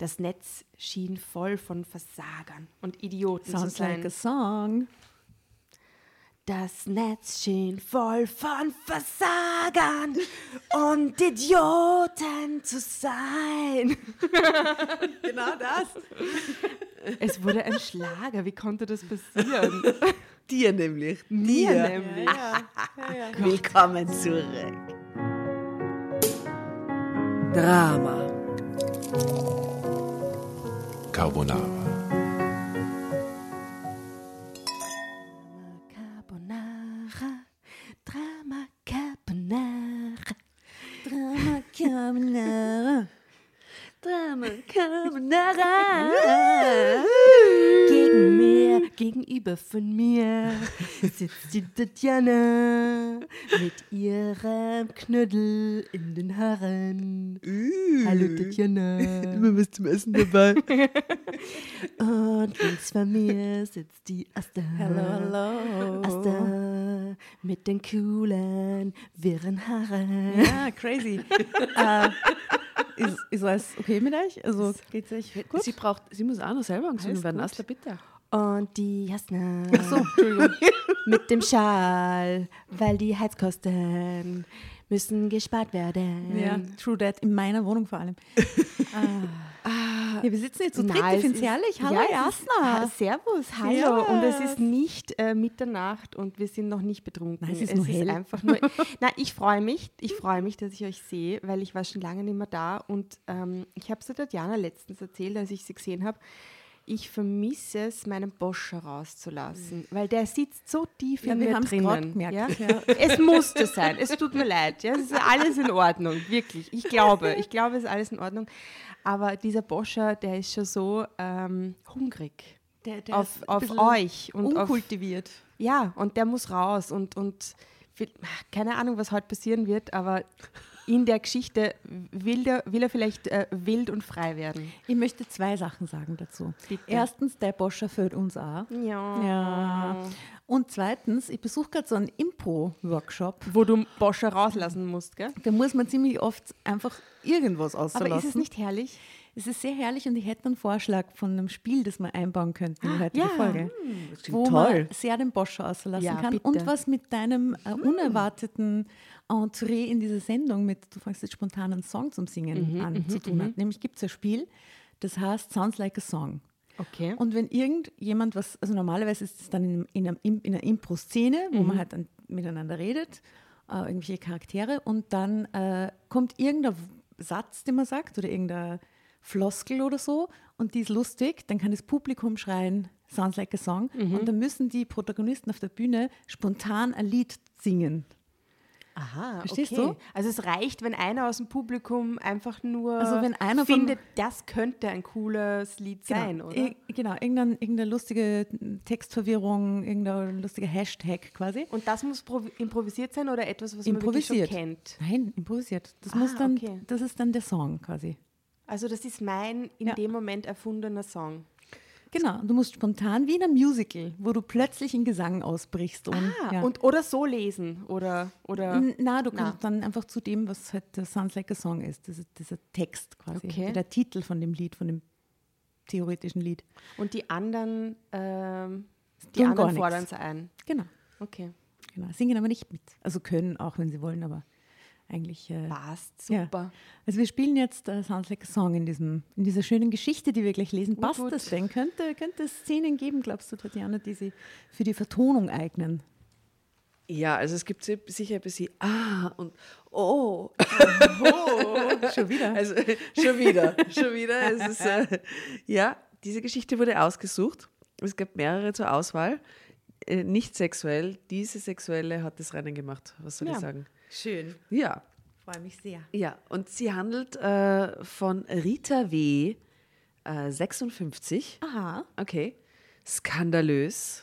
Das Netz schien voll von Versagern und Idioten Sounds zu sein. like a song. Das Netz schien voll von Versagern und Idioten zu sein. Genau das. Es wurde ein Schlager. Wie konnte das passieren? Dir nämlich. Mir Dir. nämlich. Ja, ja, ja. Willkommen zurück. Drama. Carbonara. Carbonara, gegenüber von mir sitzt die Tatjana mit ihrem Knödel in den Haaren. Hallo Tatjana. Immer was zum Essen dabei. Und links von mir sitzt die Asta. Hello, hello. Asta mit den coolen, wirren Haaren. Ja, crazy. äh, ist, ist alles okay mit euch? Also geht's euch gut? Sie, braucht, sie muss auch noch selber angesungen Alles werden. Asta, bitte. Und die Jasna so, Entschuldigung. mit dem Schal, weil die Heizkosten müssen gespart werden. Ja, true that. In meiner Wohnung vor allem. ah. Ja, wir sitzen jetzt so dritt. Ich es finde es ist- herrlich. Hallo, ja, es ist- Jasna. Servus, hallo. Und es Servus. ist nicht äh, Mitternacht und wir sind noch nicht betrunken. Nein, es ist nur hell. einfach nur. Na, ich freue mich, ich freue mich, dass ich euch sehe, weil ich war schon lange nicht mehr da und ähm, ich habe es der Tatjana letztens erzählt, als ich sie gesehen habe. Ich vermisse es, meinen Bosch rauszulassen, weil der sitzt so tief Ja, in mir drinnen. gemerkt, Ja? ja. Es musste sein. Es tut mir leid. Ja? Es ist alles in Ordnung, wirklich. Ich glaube, ich glaube, es ist alles in Ordnung. Aber dieser Boscher, der ist schon so ähm, hungrig Der, der auf, auf euch. Und auf, unkultiviert. ja, und der muss raus. Und, und keine Ahnung, was heute passieren wird, aber in der Geschichte will, der, will er vielleicht äh, wild und frei werden. Ich möchte zwei Sachen sagen dazu. Bitte. Erstens, der Boscher fällt uns auch. Ja. Ja. Und zweitens, ich besuche gerade so einen Impro-Workshop. Wo du Boscher rauslassen musst, gell? Da muss man ziemlich oft einfach irgendwas auslassen. Aber ist es nicht herrlich? Es ist sehr herrlich und ich hätte einen Vorschlag von einem Spiel, das wir einbauen könnten in die heutige ja. Folge. Das klingt Wo toll. man sehr den Boscher auslassen Ja, kann bitte. und was mit deinem äh, unerwarteten Entree in dieser Sendung mit, du fängst jetzt spontan einen Song zum Singen an, zu tun hat. Nämlich gibt es ein Spiel, das heißt Sounds Like a Song. Okay. Und wenn irgendjemand was, also normalerweise ist es dann in, in, einem, in einer Impro-Szene, wo man halt dann miteinander redet, äh, irgendwelche Charaktere und dann äh, kommt irgendein Satz, den man sagt oder irgendein Floskel oder so und die ist lustig, dann kann das Publikum schreien, sounds like a song und dann müssen die Protagonisten auf der Bühne spontan ein Lied singen. Aha, Verstehst okay. du? Also es reicht, wenn einer aus dem Publikum einfach nur Also wenn einer von- findet, das könnte ein cooles Lied sein, oder? Ir- genau, irgendein, irgendeine lustige Textverwirrung, irgendein lustiger Hashtag quasi. Und das muss provi- improvisiert sein oder etwas, was man wirklich schon kennt? Nein, improvisiert. Das Ah, muss dann, okay. das ist dann der Song quasi. Also das ist mein in Ja. dem Moment erfundener Song. Genau, du musst spontan wie in einem Musical, wo du plötzlich in Gesang ausbrichst. Und, Ah, ja. und, oder so lesen oder, oder Na, du Na. kannst dann einfach zu dem, was halt der Sounds Like a Song ist, das ist dieser Text quasi, Okay. der Titel von dem Lied, von dem theoretischen Lied. und die anderen, ähm, die anderen fordern es ein. Genau, Okay. genau, singen aber nicht mit. Also können auch, wenn sie wollen, aber eigentlich... Äh, Passt, Ja. super. Also wir spielen jetzt äh, Sounds Like a Song in, diesem, in dieser schönen Geschichte, die wir gleich lesen. Gut, Passt gut. das denn? Könnte, könnte es Szenen geben, glaubst du, Tatjana, die sie für die Vertonung eignen? Ja, also es gibt si- sicher ein bisschen Ah und Oh. Schon wieder? Also schon wieder, schon wieder. Es ist, äh, ja, diese Geschichte wurde ausgesucht. Es gab mehrere zur Auswahl. Äh, nicht sexuell. Diese sexuelle hat das Rennen gemacht. Was soll Ja. ich sagen? Schön. Ja, Freue mich sehr. ja. Und sie handelt äh, von Rita W. Äh, 56. Aha. Okay. Skandalös.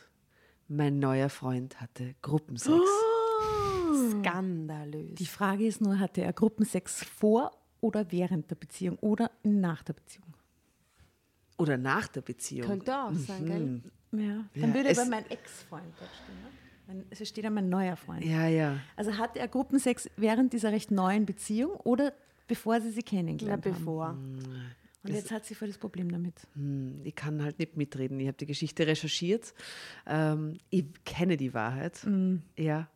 Mein neuer Freund hatte Gruppensex. Skandalös. Die Frage ist nur, hatte er Gruppensex vor oder während der Beziehung oder nach der Beziehung? Oder nach der Beziehung. Könnte auch sein, gell? Ja, dann Ja, würde es- aber mein Ex-Freund dort stehen. Ne? Es steht ja mein neuer Freund. Ja, ja. Also hatte er Gruppensex während dieser recht neuen Beziehung oder bevor sie sie Na, kennengelernt haben? bevor. Und Und jetzt hat sie voll das Problem damit. Hm, ich kann halt nicht mitreden. Ich habe die Geschichte recherchiert. Ähm, ich kenne die Wahrheit. Ja.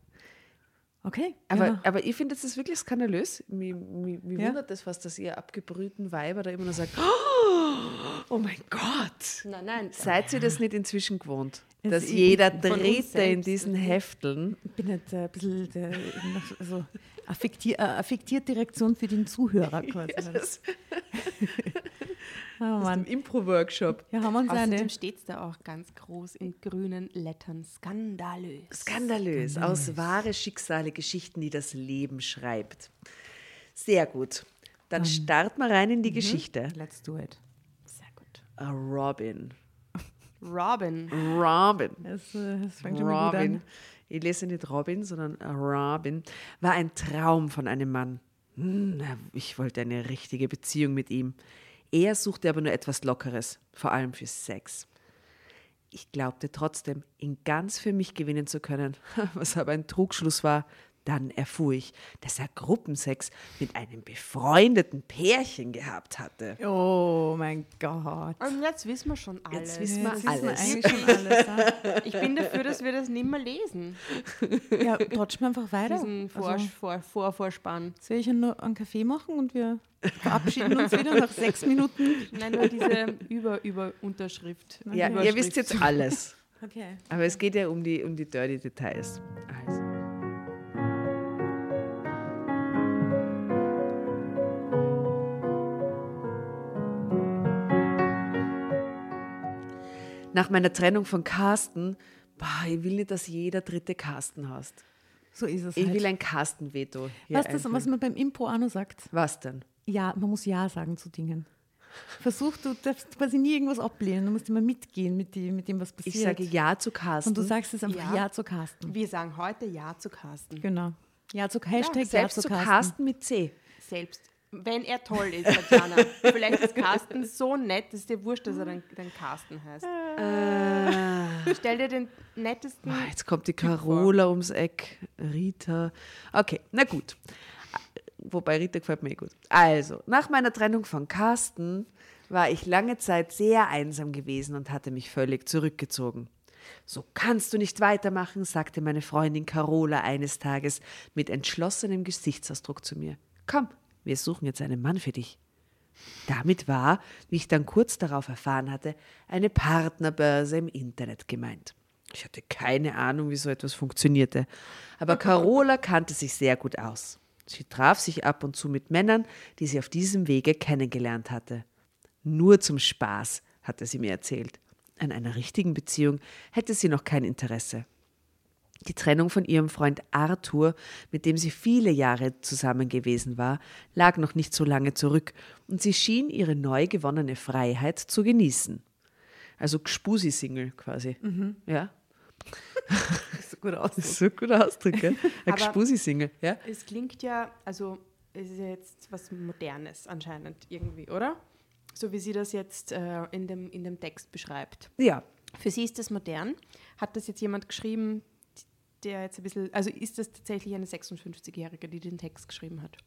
Okay. Aber, ja. aber ich finde, das ist wirklich skandalös. Mir, mir, mir Ja. wundert das fast, dass ihr abgebrühten Weiber da immer nur sagt, oh mein Gott. Nein, nein. Seid ihr das nicht inzwischen gewohnt? Dass ich- jeder Dritte in diesen Hefteln Ich bin jetzt äh, ein bisschen äh, nach- also affektier, äh, affektierte Reaktion für den Zuhörer quasi. das oh aus dem Mann. Impro-Workshop. Ja, haben wir uns eine. Außerdem steht es da auch ganz groß in grünen Lettern. Skandalös. Skandalös. Aus wahre Schicksale, Geschichten, die das Leben schreibt. Sehr gut. Dann starten wir rein in die Geschichte. Let's do it. Sehr gut. A Robin. Robin. Robin. Das, äh, das fängt schon mal gut Robin. an. Ich lese nicht Robin, sondern Robin. War ein Traum von einem Mann. Hm, Ich wollte eine richtige Beziehung mit ihm. Er suchte aber nur etwas Lockeres, vor allem für Sex. Ich glaubte trotzdem, ihn ganz für mich gewinnen zu können, was aber ein Trugschluss war. Dann erfuhr ich, dass er Gruppensex mit einem befreundeten Pärchen gehabt hatte. Oh mein Gott. Und jetzt wissen wir schon alles. Jetzt wissen wir Jetzt wissen wir alles. eigentlich schon alles. Ja, Ich bin dafür, dass wir das nicht mehr lesen. ja trotzdem einfach weiter. Diesen Vor Also, Vor Vorvorspann. soll ich nur einen Kaffee machen und wir verabschieden uns wieder nach sechs Minuten? Nein, nur diese Über-Über-Unterschrift. Ja, ihr wisst jetzt alles. Okay. Aber es geht ja um die, um die dirty Details. Nach meiner Trennung von Carsten, boah, ich will nicht, dass jeder dritte Carsten hast. So ist es Ich halt. will ein Carsten-Veto. du, das, was man beim Impro auch noch sagt? was denn? Ja, man muss Ja sagen zu Dingen. Versuch, du darfst quasi nie irgendwas ablehnen. Du musst immer mitgehen mit, die, mit dem, was passiert. Ich sage Ja zu Carsten. Und du sagst es einfach Ja. Ja, zu Carsten. Wir sagen heute Ja zu Carsten. Genau. Ja zu Hashtag Ja, Selbst zu zu Carsten. Carsten mit C. Selbst. Wenn er toll ist, Tatjana. Vielleicht ist Carsten so nett, dass dir wurscht, dass er dann, dann Carsten heißt. Äh, Stell dir den nettesten. Ah, Jetzt kommt die Carola ums Eck. Rita. Okay, na gut. Wobei Rita gefällt mir eh gut. Also, nach meiner Trennung von Carsten war ich lange Zeit sehr einsam gewesen und hatte mich völlig zurückgezogen. So kannst du nicht weitermachen, sagte meine Freundin Carola eines Tages mit entschlossenem Gesichtsausdruck zu mir. Komm, wir suchen jetzt einen Mann für dich. Damit war, wie ich dann kurz darauf erfahren hatte, eine Partnerbörse im Internet gemeint. Ich hatte keine Ahnung, wie so etwas funktionierte, aber Carola kannte sich sehr gut aus. Sie traf sich ab und zu mit Männern, die sie auf diesem Wege kennengelernt hatte. Nur zum Spaß, hatte sie mir erzählt. An einer richtigen Beziehung hätte sie noch kein Interesse. Die Trennung von ihrem Freund Arthur, mit dem sie viele Jahre zusammen gewesen war, lag noch nicht so lange zurück und sie schien ihre neu gewonnene Freiheit zu genießen. Also Gspusi-Single quasi. Ja? so gut aus. Das ist so ein guter Ausdruck, gell? Ein Aber- Gspusi-Single, ja? Es klingt ja, also es ist ja jetzt was Modernes anscheinend irgendwie, oder? So wie sie das jetzt äh, in, dem, in dem Text beschreibt. Ja. Für sie ist das modern. Hat das jetzt jemand geschrieben, der jetzt ein bisschen, also ist das tatsächlich eine 56-Jährige, die den Text geschrieben hat?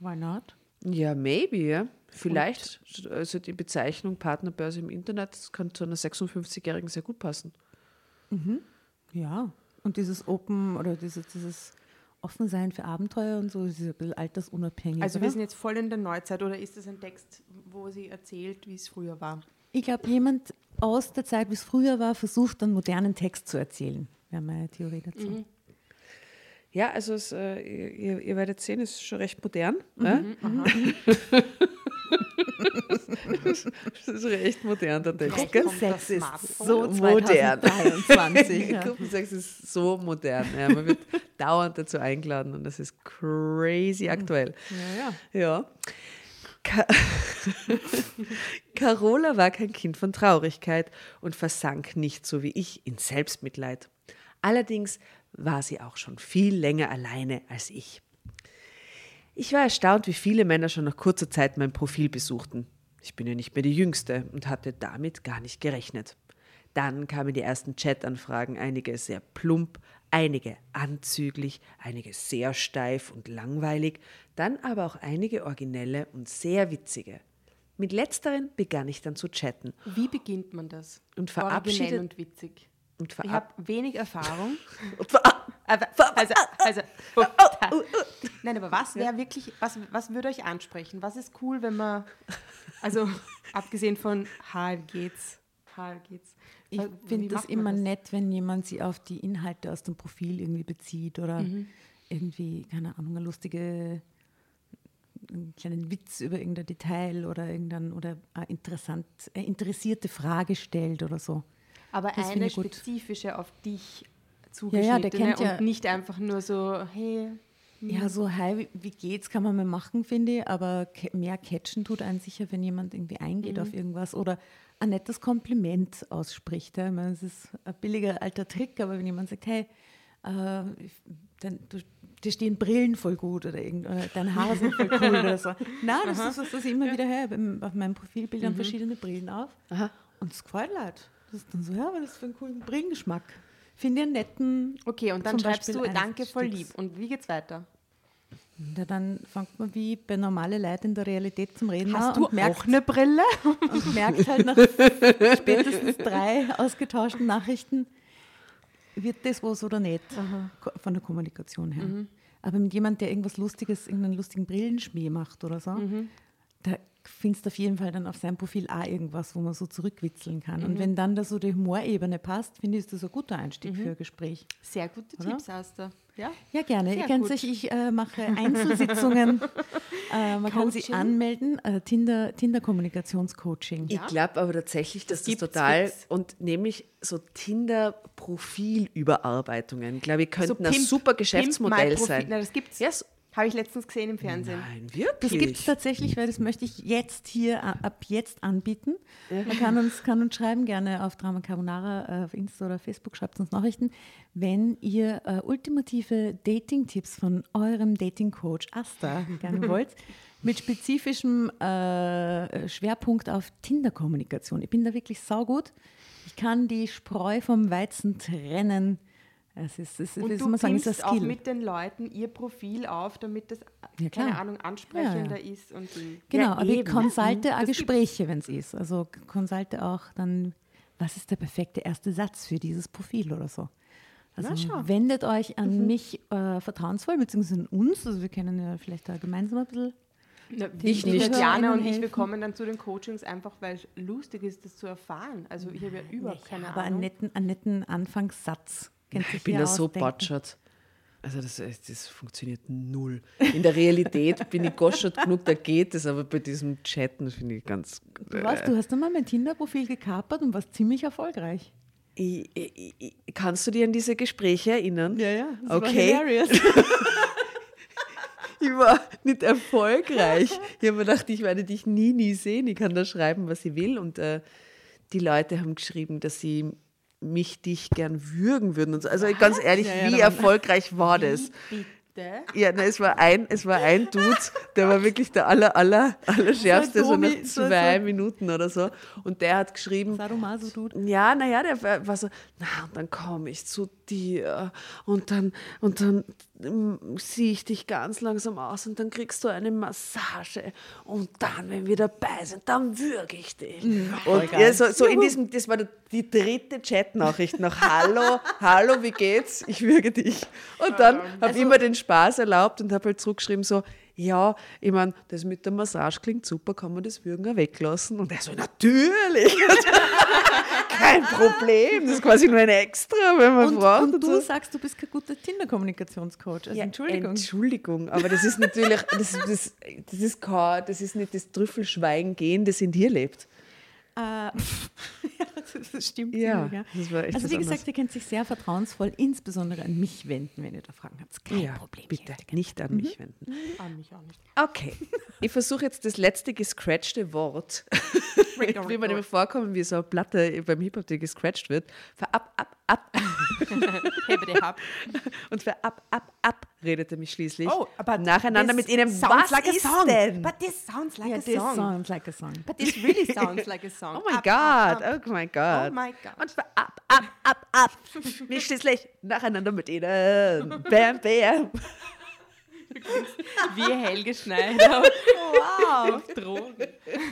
Why not? Ja, maybe, ja. Vielleicht, also die Bezeichnung Partnerbörse im Internet das kann zu einer 56-Jährigen sehr gut passen. Ja. Und dieses Open oder dieses, dieses Offensein für Abenteuer und so, das ist ein bisschen altersunabhängig. Also oder? wir sind jetzt voll in der Neuzeit oder ist das ein Text, wo sie erzählt, wie es früher war? Ich glaube, jemand aus der Zeit, wie es früher war, versucht, einen modernen Text zu erzählen. Wäre meine Theorie dazu. Ja, also es, äh, ihr, ihr werdet sehen, es ist schon recht modern. Ja? das ist recht modern, der Text. Vielleicht Gell? kommt das Sex ist so modern. 2023. ja. Gruppensex ist so modern. Ja, man wird dauernd dazu eingeladen und das ist crazy aktuell. Ja, ja. Ja. Ka Carola war kein Kind von Traurigkeit und versank nicht so wie ich in Selbstmitleid. Allerdings war sie auch schon viel länger alleine als ich. Ich war erstaunt, wie viele Männer schon nach kurzer Zeit mein Profil besuchten. Ich bin ja nicht mehr die Jüngste und hatte damit gar nicht gerechnet. Dann kamen die ersten Chat-Anfragen, einige sehr plump, einige anzüglich, einige sehr steif und langweilig, dann aber auch einige originelle und sehr witzige. Mit letzteren begann ich dann zu chatten Wie beginnt man das? Und verabschiedet- und witzig. Und Ich habe wenig Erfahrung. also, also, nein, aber was wäre wirklich, was, was würde euch ansprechen? Was ist cool, wenn man, also abgesehen von Ha, wie geht's? Ha, wie geht's? Ich finde das immer das? nett, wenn jemand sie auf die Inhalte aus dem Profil irgendwie bezieht oder Mhm. irgendwie, keine Ahnung, eine lustige, einen kleinen Witz über irgendein Detail oder irgendein oder eine interessant, eine interessierte Frage stellt oder so. Aber Das eine ich gut. spezifische auf dich Ja, zugeschnittene ja, der kennt ja- und nicht einfach nur so, hey, Ja, so, hi, wie- geht's, kann man mal machen, finde ich, aber mehr catchen tut einen sicher, wenn jemand irgendwie eingeht Mhm. auf irgendwas oder ein nettes Kompliment ausspricht. Ja. Ich meine, es ist ein billiger alter Trick, aber wenn jemand sagt, hey, äh, dein, du, dir stehen Brillen voll gut oder, irgend, oder deine Haare sind voll cool oder so. Nein, das ist was, was ich immer wieder höre. Auf meinem Profilbildern verschiedene Brillen auf Aha. und es gefällt Leute. Das ist dann so, ja, was ist für einen coolen Brillengeschmack. Finde ich einen netten okay, und dann schreibst Beispiel du, danke, voll lieb. Und wie geht's weiter? Ja, dann fängt man wie bei normalen Leuten in der Realität zum Reden Hast an du und merkt, auch eine Brille? und merkt halt nach spätestens drei ausgetauschten Nachrichten, wird das was oder nicht, ko- von der Kommunikation her. Mhm. Aber mit jemand, der irgendwas Lustiges, irgendeinen lustigen Brillenschmäh macht oder so, Mhm. da findest du auf jeden Fall dann auf seinem Profil auch irgendwas, wo man so zurückwitzeln kann. Mhm. Und wenn dann da so die Humorebene passt, finde ich, ist das ein guter Einstieg Mhm. für ein Gespräch. Sehr gute Oder? Tipps hast du. Ja? Ja, gerne. Sehr Ihr sich, ich äh, mache Einzelsitzungen. äh, man kann sie Coaching? anmelden. Äh, Tinder, Tinder-Kommunikationscoaching. Ich glaube aber tatsächlich, dass das, gibt's total fix. und nämlich so Tinder-Profilüberarbeitungen, glaube ich, könnten ein Pimp- super Pimp Geschäftsmodell sein. Na, das gibt's. Yes. Habe ich letztens gesehen im Fernsehen. Nein, Das wirklich. gibt es tatsächlich, weil das möchte ich jetzt hier ab jetzt anbieten. Man kann uns, kann uns schreiben, gerne auf Drama Carbonara, äh, auf Insta oder Facebook, schreibt uns Nachrichten, wenn ihr äh, ultimative Dating-Tipps von eurem Dating-Coach Asta gerne wollt, mit spezifischem äh, Schwerpunkt auf Tinder-Kommunikation. Ich bin da wirklich saugut. Ich kann die Spreu vom Weizen trennen. Es ist, es Und du sagen, ist auch mit den Leuten ihr Profil auf, damit das, Ja, keine. Ahnung, ansprechender Ja, ja. ist. Und Genau, Ja, aber ich konsulte auch Gespräche, wenn es ist. Also konsulte auch dann, was ist der perfekte erste Satz für dieses Profil oder so. Also Na, wendet euch an mich äh, vertrauensvoll, beziehungsweise an uns. Also wir können ja vielleicht da gemeinsam ein bisschen. Na, Ich nicht. Tatjana und ich, wir kommen dann zu den Coachings einfach, weil es lustig ist, das zu erfahren. Also ich habe ja überhaupt keine aber einen Ahnung. netten, einen netten Anfangssatz. Ich bin da so batschert. Also das, das funktioniert null. In der Realität bin ich goschert genug, da geht es, aber bei diesem Chatten finde ich ganz... Du, weißt, du hast einmal mein Tinder-Profil gekapert und warst ziemlich erfolgreich. Ich, ich, ich, kannst du dir an diese Gespräche erinnern? ja. Okay. Ich war nicht erfolgreich. Ich habe mir gedacht, ich werde dich nie, nie sehen. Ich kann da schreiben, was ich will. Und äh, die Leute haben geschrieben, dass sie mich, dich gern würgen würden. Und so. Also ganz ehrlich, wie erfolgreich war das? Bitte? Ja, na, es, war ein, es war ein Dude, der war wirklich der aller, aller, aller schärfste, so nach zwei Minuten oder so. Und der hat geschrieben, Sadomaso, Dude. ja, naja, der war- so, na, und dann komme ich zu dir und dann, und dann sehe ich dich ganz langsam aus und dann kriegst du eine Massage und dann, wenn wir dabei sind, dann würge ich dich. und ja, so, so in diesem, das war die dritte Chatnachricht nach Hallo, hallo, wie geht's? Ich würge dich. Und dann habe ich mir den Spaß erlaubt und habe halt zurückgeschrieben so, ja, ich meine, das mit der Massage klingt super, kann man das Würgen auch weglassen? Und er so, natürlich. Kein Problem, das ist quasi nur ein Extra, wenn man Und, fragt. und du so. sagst, du bist kein guter Tinder-Kommunikationscoach. Also Ja, Entschuldigung. Entschuldigung, aber das ist natürlich, das, das, das, ist kein, das ist nicht das Trüffelschweigen gehen, das in dir lebt. Äh, ja, das- stimmt. Ja, ziemlich, das war echt also wie anderes. gesagt, ihr könnt sich sehr vertrauensvoll insbesondere an mich wenden, wenn ihr da Fragen habt. Kein Problem. ich bitte, nicht an mich wenden. An mich auch nicht. Okay, ich versuche jetzt das letzte gescratchte Wort, wie man immer vorkommen, wie so eine Platte beim Hip-Hop, die gescratcht wird, für ab, ab, ab Hebe die Hab. und für ab, ab, ab redete mich schließlich Oh, aber nacheinander mit ihnen, sounds was like a song. denn? But this sounds like Ja, a this song. sounds like a song. But this really sounds like a song. Oh mein Up, up, Gott, up. oh mein Gott. Oh mein Gott. Und für ab, ab, ab, ab. Mich schließlich nacheinander mit ihnen. Bam, bam. Wie Helge Schneider Wow. auf Drogen.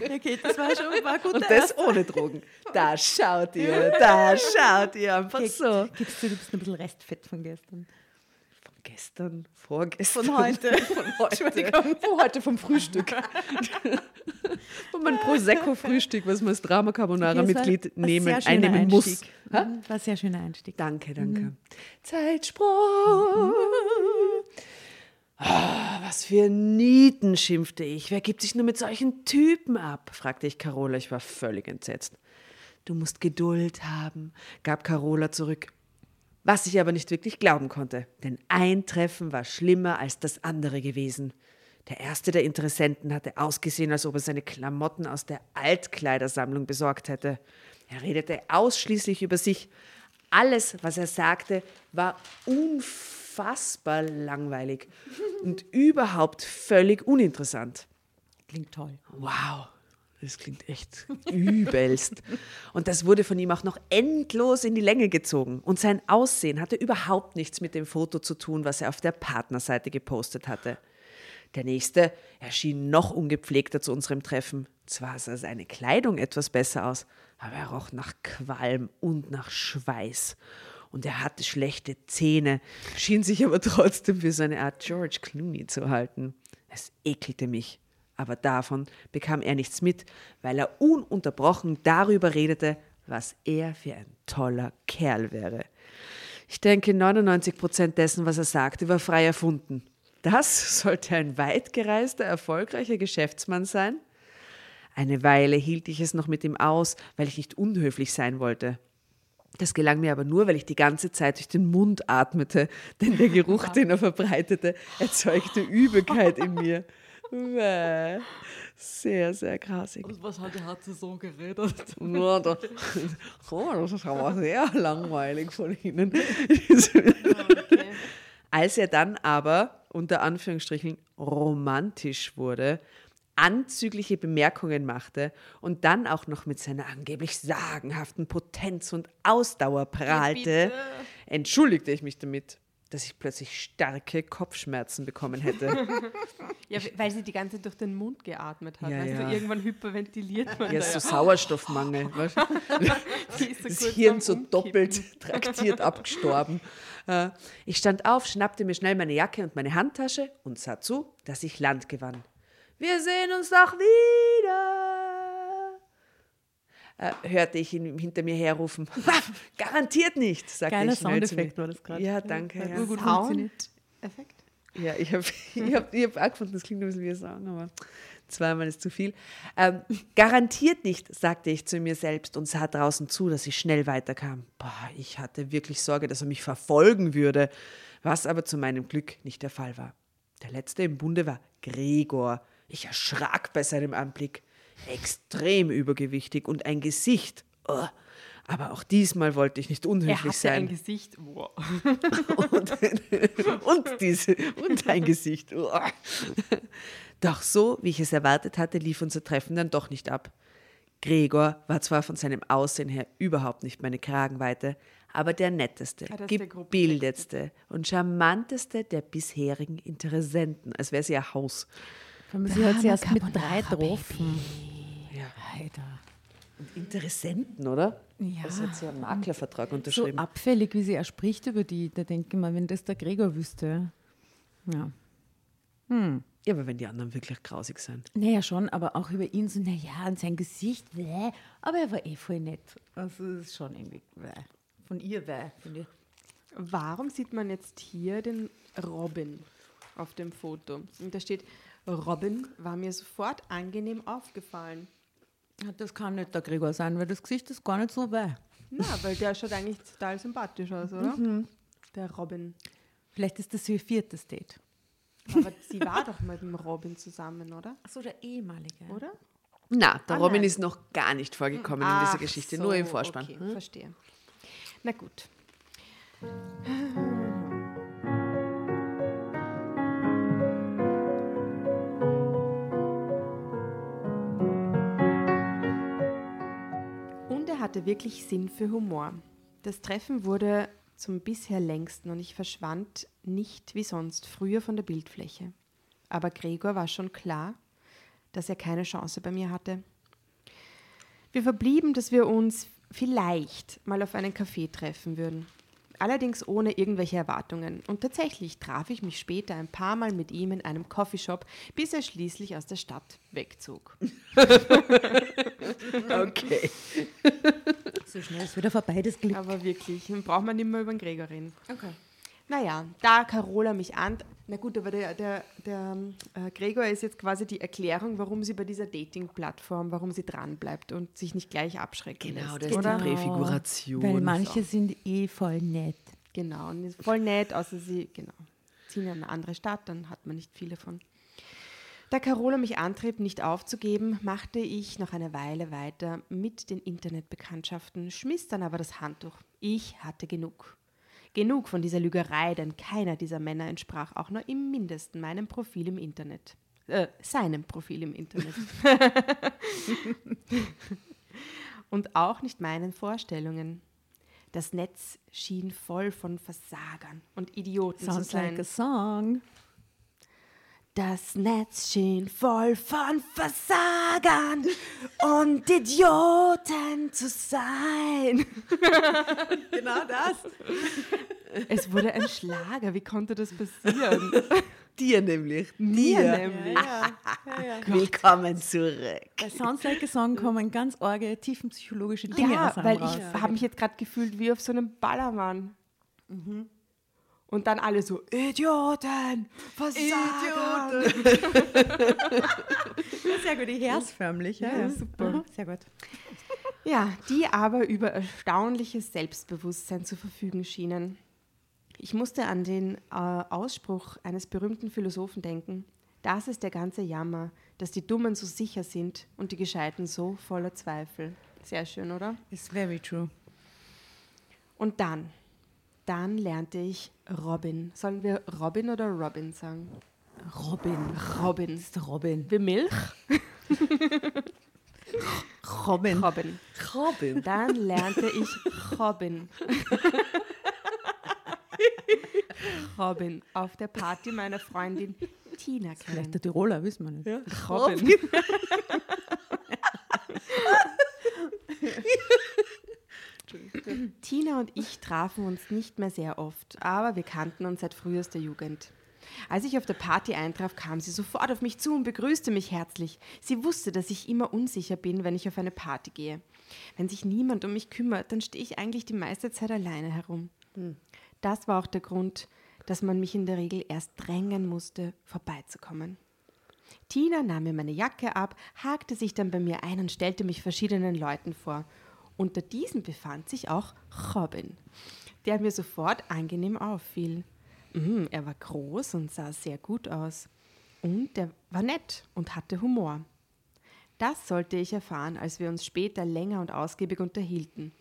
Okay, das war schon war gut. Und das ohne Drogen. Da schaut ihr, da schaut ihr einfach so. Gibst du, du bist ein bisschen Restfett von gestern. Von gestern, vorgestern. Von heute. Von heute. Von heute vom Frühstück. Von meinem Prosecco-Frühstück, was man als Drama Carbonara-Mitglied ein nehmen, sehr schöner einnehmen muss. Einstieg. Mhm, War ein sehr schöner Einstieg. Danke, danke. Zeitsprung. Für Nieten, schimpfte ich. Wer gibt sich nur mit solchen Typen ab? fragte ich Carola. Ich war völlig entsetzt. Du musst Geduld haben, gab Carola zurück. Was ich aber nicht wirklich glauben konnte, denn ein Treffen war schlimmer als das andere gewesen. Der erste der Interessenten hatte ausgesehen, als ob er seine Klamotten aus der Altkleidersammlung besorgt hätte. Er redete ausschließlich über sich. Alles, was er sagte, war unfassbar langweilig und überhaupt völlig uninteressant. Klingt toll. Wow, das klingt echt übelst. Und das wurde von ihm auch noch endlos in die Länge gezogen. Und sein Aussehen hatte überhaupt nichts mit dem Foto zu tun, was er auf der Partnerseite gepostet hatte. Der nächste erschien noch ungepflegter zu unserem Treffen. Zwar sah seine Kleidung etwas besser aus, aber er roch nach Qualm und nach Schweiß. Und er hatte schlechte Zähne, schien sich aber trotzdem für seine Art George Clooney zu halten. Es ekelte mich. Aber davon bekam er nichts mit, weil er ununterbrochen darüber redete, was er für ein toller Kerl wäre. Ich denke, 99 Prozent dessen, was er sagte, war frei erfunden. Das sollte ein weit gereister, erfolgreicher Geschäftsmann sein? Eine Weile hielt ich es noch mit ihm aus, weil ich nicht unhöflich sein wollte. Das gelang mir aber nur, weil ich die ganze Zeit durch den Mund atmete, denn der Geruch, den er verbreitete, erzeugte Übelkeit in mir. Bäh. Sehr, sehr grasig. Was hat er so geredet? Ja, da, oh, das ist aber sehr langweilig von Ihnen. Als er dann aber, unter Anführungsstrichen, romantisch wurde, anzügliche Bemerkungen machte und dann auch noch mit seiner angeblich sagenhaften Potenz und Ausdauer prahlte, entschuldigte ich mich damit, dass ich plötzlich starke Kopfschmerzen bekommen hätte. Ja, weil sie die ganze Zeit durch den Mund geatmet hat. Ja, weißt ja. du, irgendwann hyperventiliert man Ja, so Sauerstoffmangel. weißt du? So das Hirn so Umkippen. doppelt traktiert abgestorben. Äh, Ich stand auf, schnappte mir schnell meine Jacke und meine Handtasche und sah zu, dass ich Land gewann. Wir sehen uns doch wieder, äh, hörte ich ihn hinter mir herrufen. Garantiert nicht, sagte Geiler ich mir. Soundeffekt war das gerade. Ja, danke. Ja, funktioniert. Soundeffekt. ja ich habe ich hab, ich hab auch gefunden, das klingt ein bisschen wie ein Song, aber zweimal ist zu viel. Ähm, garantiert nicht, sagte ich zu mir selbst und sah draußen zu, dass ich schnell weiterkam. Boah, ich hatte wirklich Sorge, dass er mich verfolgen würde, was aber zu meinem Glück nicht der Fall war. Der letzte im Bunde war Gregor. Ich erschrak bei seinem Anblick. Extrem übergewichtig und ein Gesicht. Oh. Aber auch diesmal wollte ich nicht Er unhöflich hatte sein ein Gesicht. Wow. und, und, diese, und ein Gesicht. Uah. Doch so, wie ich es erwartet hatte, lief unser Treffen dann doch nicht ab. Gregor war zwar von seinem Aussehen her überhaupt nicht meine Kragenweite, aber der netteste, der gebildetste und charmanteste der bisherigen Interessenten, als wäre sie ein Haus. Vor allem, Sie hat sie erst mit drei getroffen. Ja. Alter. Interessenten, oder? Ja. Das hat sie einen Maklervertrag So unterschrieben. abfällig, wie sie er spricht über die, da denke ich mal, wenn das der Gregor wüsste. Ja. ja, aber wenn die anderen wirklich grausig sind. Naja, schon, aber auch über ihn so, naja, und sein Gesicht, bäh. aber er war eh voll nett. Also, das ist schon irgendwie, bäh. Von ihr, bäh, finde ich. Warum sieht man jetzt hier den Robin auf dem Foto? Und da steht, Robin war mir sofort angenehm aufgefallen. Das kann nicht der Gregor sein, weil das Gesicht ist gar nicht so weh. Na, weil der schaut eigentlich total sympathisch aus, oder? Der Robin. Vielleicht ist das ihr viertes Date. Aber sie war doch mit dem Robin zusammen, oder? Achso, der ehemalige. Oder? Na, der Ah, Robin nein. ist noch gar nicht vorgekommen in dieser Ach Geschichte, so, nur im Vorspann. Okay, Hm? verstehe. Na gut. Hatte wirklich Sinn für Humor. Das Treffen wurde zum bisher längsten und ich verschwand nicht wie sonst früher von der Bildfläche. Aber Gregor war schon klar, dass er keine Chance bei mir hatte. Wir verblieben, dass wir uns vielleicht mal auf einen Café treffen würden. Allerdings ohne irgendwelche Erwartungen. Und tatsächlich traf ich mich später ein paar Mal mit ihm in einem Coffeeshop, bis er schließlich aus der Stadt wegzog. Okay. So schnell ist wieder vorbei, das Glück. Aber wirklich, dann braucht man nicht mehr über den Gregor reden. Okay. Naja, da Carola mich an. Na gut, aber der, der, der äh, Gregor ist jetzt quasi die Erklärung, warum sie bei dieser Dating-Plattform, warum sie dranbleibt und sich nicht gleich abschrecken Genau, lässt. das ist oder? die Präfiguration. Weil manche sind eh voll nett. Genau, und ist voll nett, außer sie, genau, ziehen in eine andere Stadt, dann hat man nicht viele von. Da Carola mich antrieb, nicht aufzugeben, machte ich noch eine Weile weiter mit den Internetbekanntschaften, schmiss dann aber das Handtuch. Ich hatte genug. Genug von dieser Lügerei, denn keiner dieser Männer entsprach auch nur im mindesten meinem Profil im Internet. Äh, seinem Profil im Internet. Und auch nicht meinen Vorstellungen. Das Netz schien voll von Versagern und Idioten Sounds zu sein. like a song. Das Netz schien voll von Versagern und Idioten zu sein. Genau das. Es wurde ein Schlager. Wie konnte das passieren? Dir nämlich. Mir Dir. nämlich. Ja, ja, ja. Willkommen zurück. Bei Sounds like a song kommen ganz arge, tiefenpsychologische Dinge Ja, weil raus. ich habe mich jetzt gerade gefühlt wie auf so einem Ballermann. Und dann alle so, Idioten, Versager. Sehr gut, ich hör's förmlich. Ja, ja. super. Mhm, Sehr gut. Ja, die aber über erstaunliches Selbstbewusstsein zu verfügen schienen. Ich musste an den äh, Ausspruch eines berühmten Philosophen denken. Das ist der ganze Jammer, dass die Dummen so sicher sind und die Gescheiten so voller Zweifel. Sehr schön, oder? Is very true. Und dann, dann lernte ich Robin. Sollen wir Robin oder Robin sagen? Robin. Robin. Das ist Robin. Wie Milch? Robin. Robin. Robin. Dann lernte ich Robin. Robin auf der Party meiner Freundin Tina Vielleicht kennen. der Tiroler, wissen wir nicht. Robin. Tina und ich trafen uns nicht mehr sehr oft, aber wir kannten uns seit frühester Jugend. Als ich auf der Party eintraf, kam sie sofort auf mich zu und begrüßte mich herzlich. Sie wusste, dass ich immer unsicher bin, wenn ich auf eine Party gehe. Wenn sich niemand um mich kümmert, dann stehe ich eigentlich die meiste Zeit alleine herum. Das war auch der Grund, dass man mich in der Regel erst drängen musste, vorbeizukommen. Tina nahm mir meine Jacke ab, hakte sich dann bei mir ein und stellte mich verschiedenen Leuten vor. Unter diesen befand sich auch Robin, der mir sofort angenehm auffiel. Mhm, er war groß und sah sehr gut aus. Und er war nett und hatte Humor. Das sollte ich erfahren, als wir uns später länger und ausgiebig unterhielten.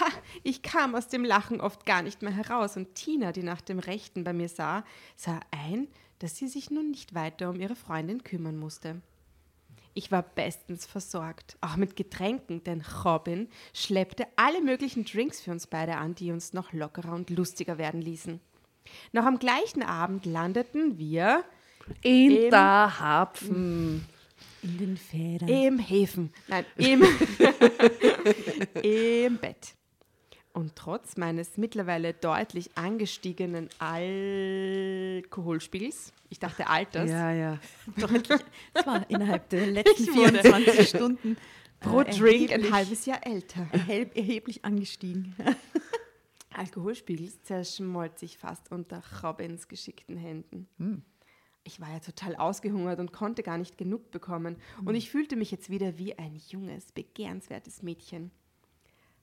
Ha, ich kam aus dem Lachen oft gar nicht mehr heraus und Tina, die nach dem Rechten bei mir sah, sah ein, dass sie sich nun nicht weiter um ihre Freundin kümmern musste. Ich war bestens versorgt, auch mit Getränken, denn Robin schleppte alle möglichen Drinks für uns beide an, die uns noch lockerer und lustiger werden ließen. Noch am gleichen Abend landeten wir In Im- der Hapfen. In den Federn. im Häfen, nein, im, im Bett. Und trotz meines mittlerweile deutlich angestiegenen Alkoholspiegels, ich dachte Alters, Ja, ja. Das war innerhalb der letzten Ich wurde 24 Stunden pro äh, Drink ein halbes Jahr älter. erheb- erheblich angestiegen. Alkoholspiegel zerschmolz ich fast unter Robins geschickten Händen. Ich war ja total ausgehungert und konnte gar nicht genug bekommen. Und ich fühlte mich jetzt wieder wie ein junges, begehrenswertes Mädchen.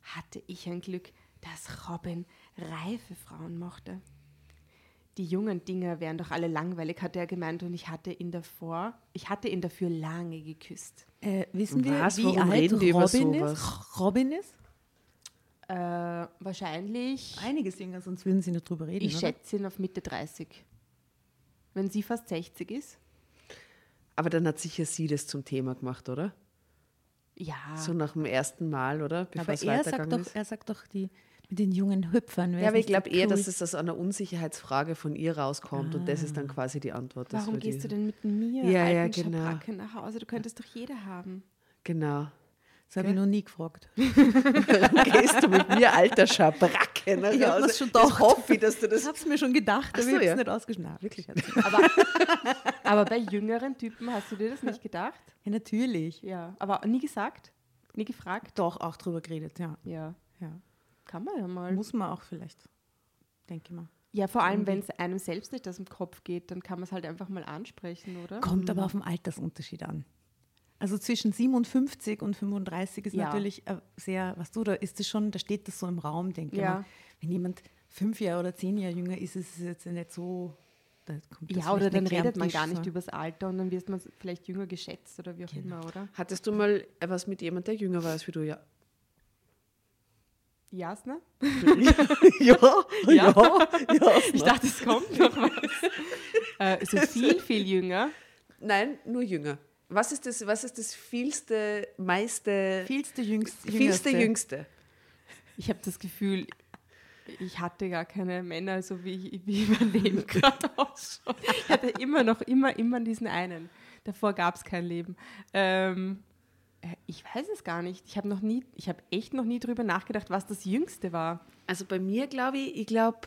Hatte ich ein Glück, dass Robin reife Frauen mochte. Die jungen Dinger wären doch alle langweilig, hatte er gemeint, und ich hatte ihn davor, ich hatte ihn dafür lange geküsst. Äh, wissen wir, Was? wie Warum alt reden die über Robin sowas? ist? Robin ist? Äh, wahrscheinlich, Einiges jünger, sonst würden sie nicht drüber reden. ich oder? schätze ihn auf Mitte 30. Wenn sie fast 60 ist. Aber dann hat sicher sie das zum Thema gemacht, oder? Ja. So nach dem ersten Mal, oder? Bevor Aber es er sagt, doch, ist. er sagt doch, die, Mit den jungen Hüpfern. Ja, aber ich glaube eher, dass es aus einer Unsicherheitsfrage von ihr rauskommt und das ist dann quasi die Antwort. Warum gehst du denn mit mir, Ja, ja, alten genau. Schabracke, nach Hause? Du könntest doch jeder haben. Genau. Das habe ich noch nie gefragt. Gehst du mit mir, alter Schabracke, nach Ich hab Hause? schon Das hoffe ich, dass du das Ich habe es mir schon gedacht, Ach aber so, ich habe es ja. nicht ausgeschnitten. Wirklich. Aber, aber bei jüngeren Typen hast du dir das nicht gedacht? Ja, natürlich. Ja. Aber nie gesagt? Nie gefragt? Doch, auch drüber geredet, ja. Ja. ja. Kann man ja mal. Muss man auch vielleicht, denke ich mal. Ja, vor allem, wenn es einem selbst nicht aus dem Kopf geht, dann kann man es halt einfach mal ansprechen, oder? Kommt aber auf den Altersunterschied an. Also zwischen 57 und 35 ist Ja. natürlich äh, sehr, was du, da ist das schon, da steht das so im Raum, denke ich Ja. mal. Wenn jemand fünf Jahre oder zehn Jahre jünger ist, ist es jetzt nicht so. Da kommt das Ja, oder dann redet man gar nicht so. übers Alter und dann wird man vielleicht jünger geschätzt oder wie auch Genau. immer, oder? Hattest du mal was mit jemand, der jünger war als wie du? Ja. Jasna? ja, Ja. ja. Ich dachte, es kommt noch was. äh, so viel, viel jünger. Nein, nur jünger. Was ist das, was ist das vielste, meiste, Vielste, jüngste, vielste, jüngste. jüngste? Ich habe das Gefühl, ich hatte gar keine Männer, so wie, wie mein Leben gerade ausschaut. Ich hatte immer noch, immer, immer diesen einen. Davor gab es kein Leben. Ähm, äh, ich weiß es gar nicht. Ich habe noch nie, ich habe echt noch nie drüber nachgedacht, was das Jüngste war. Also bei mir glaube ich, ich glaube,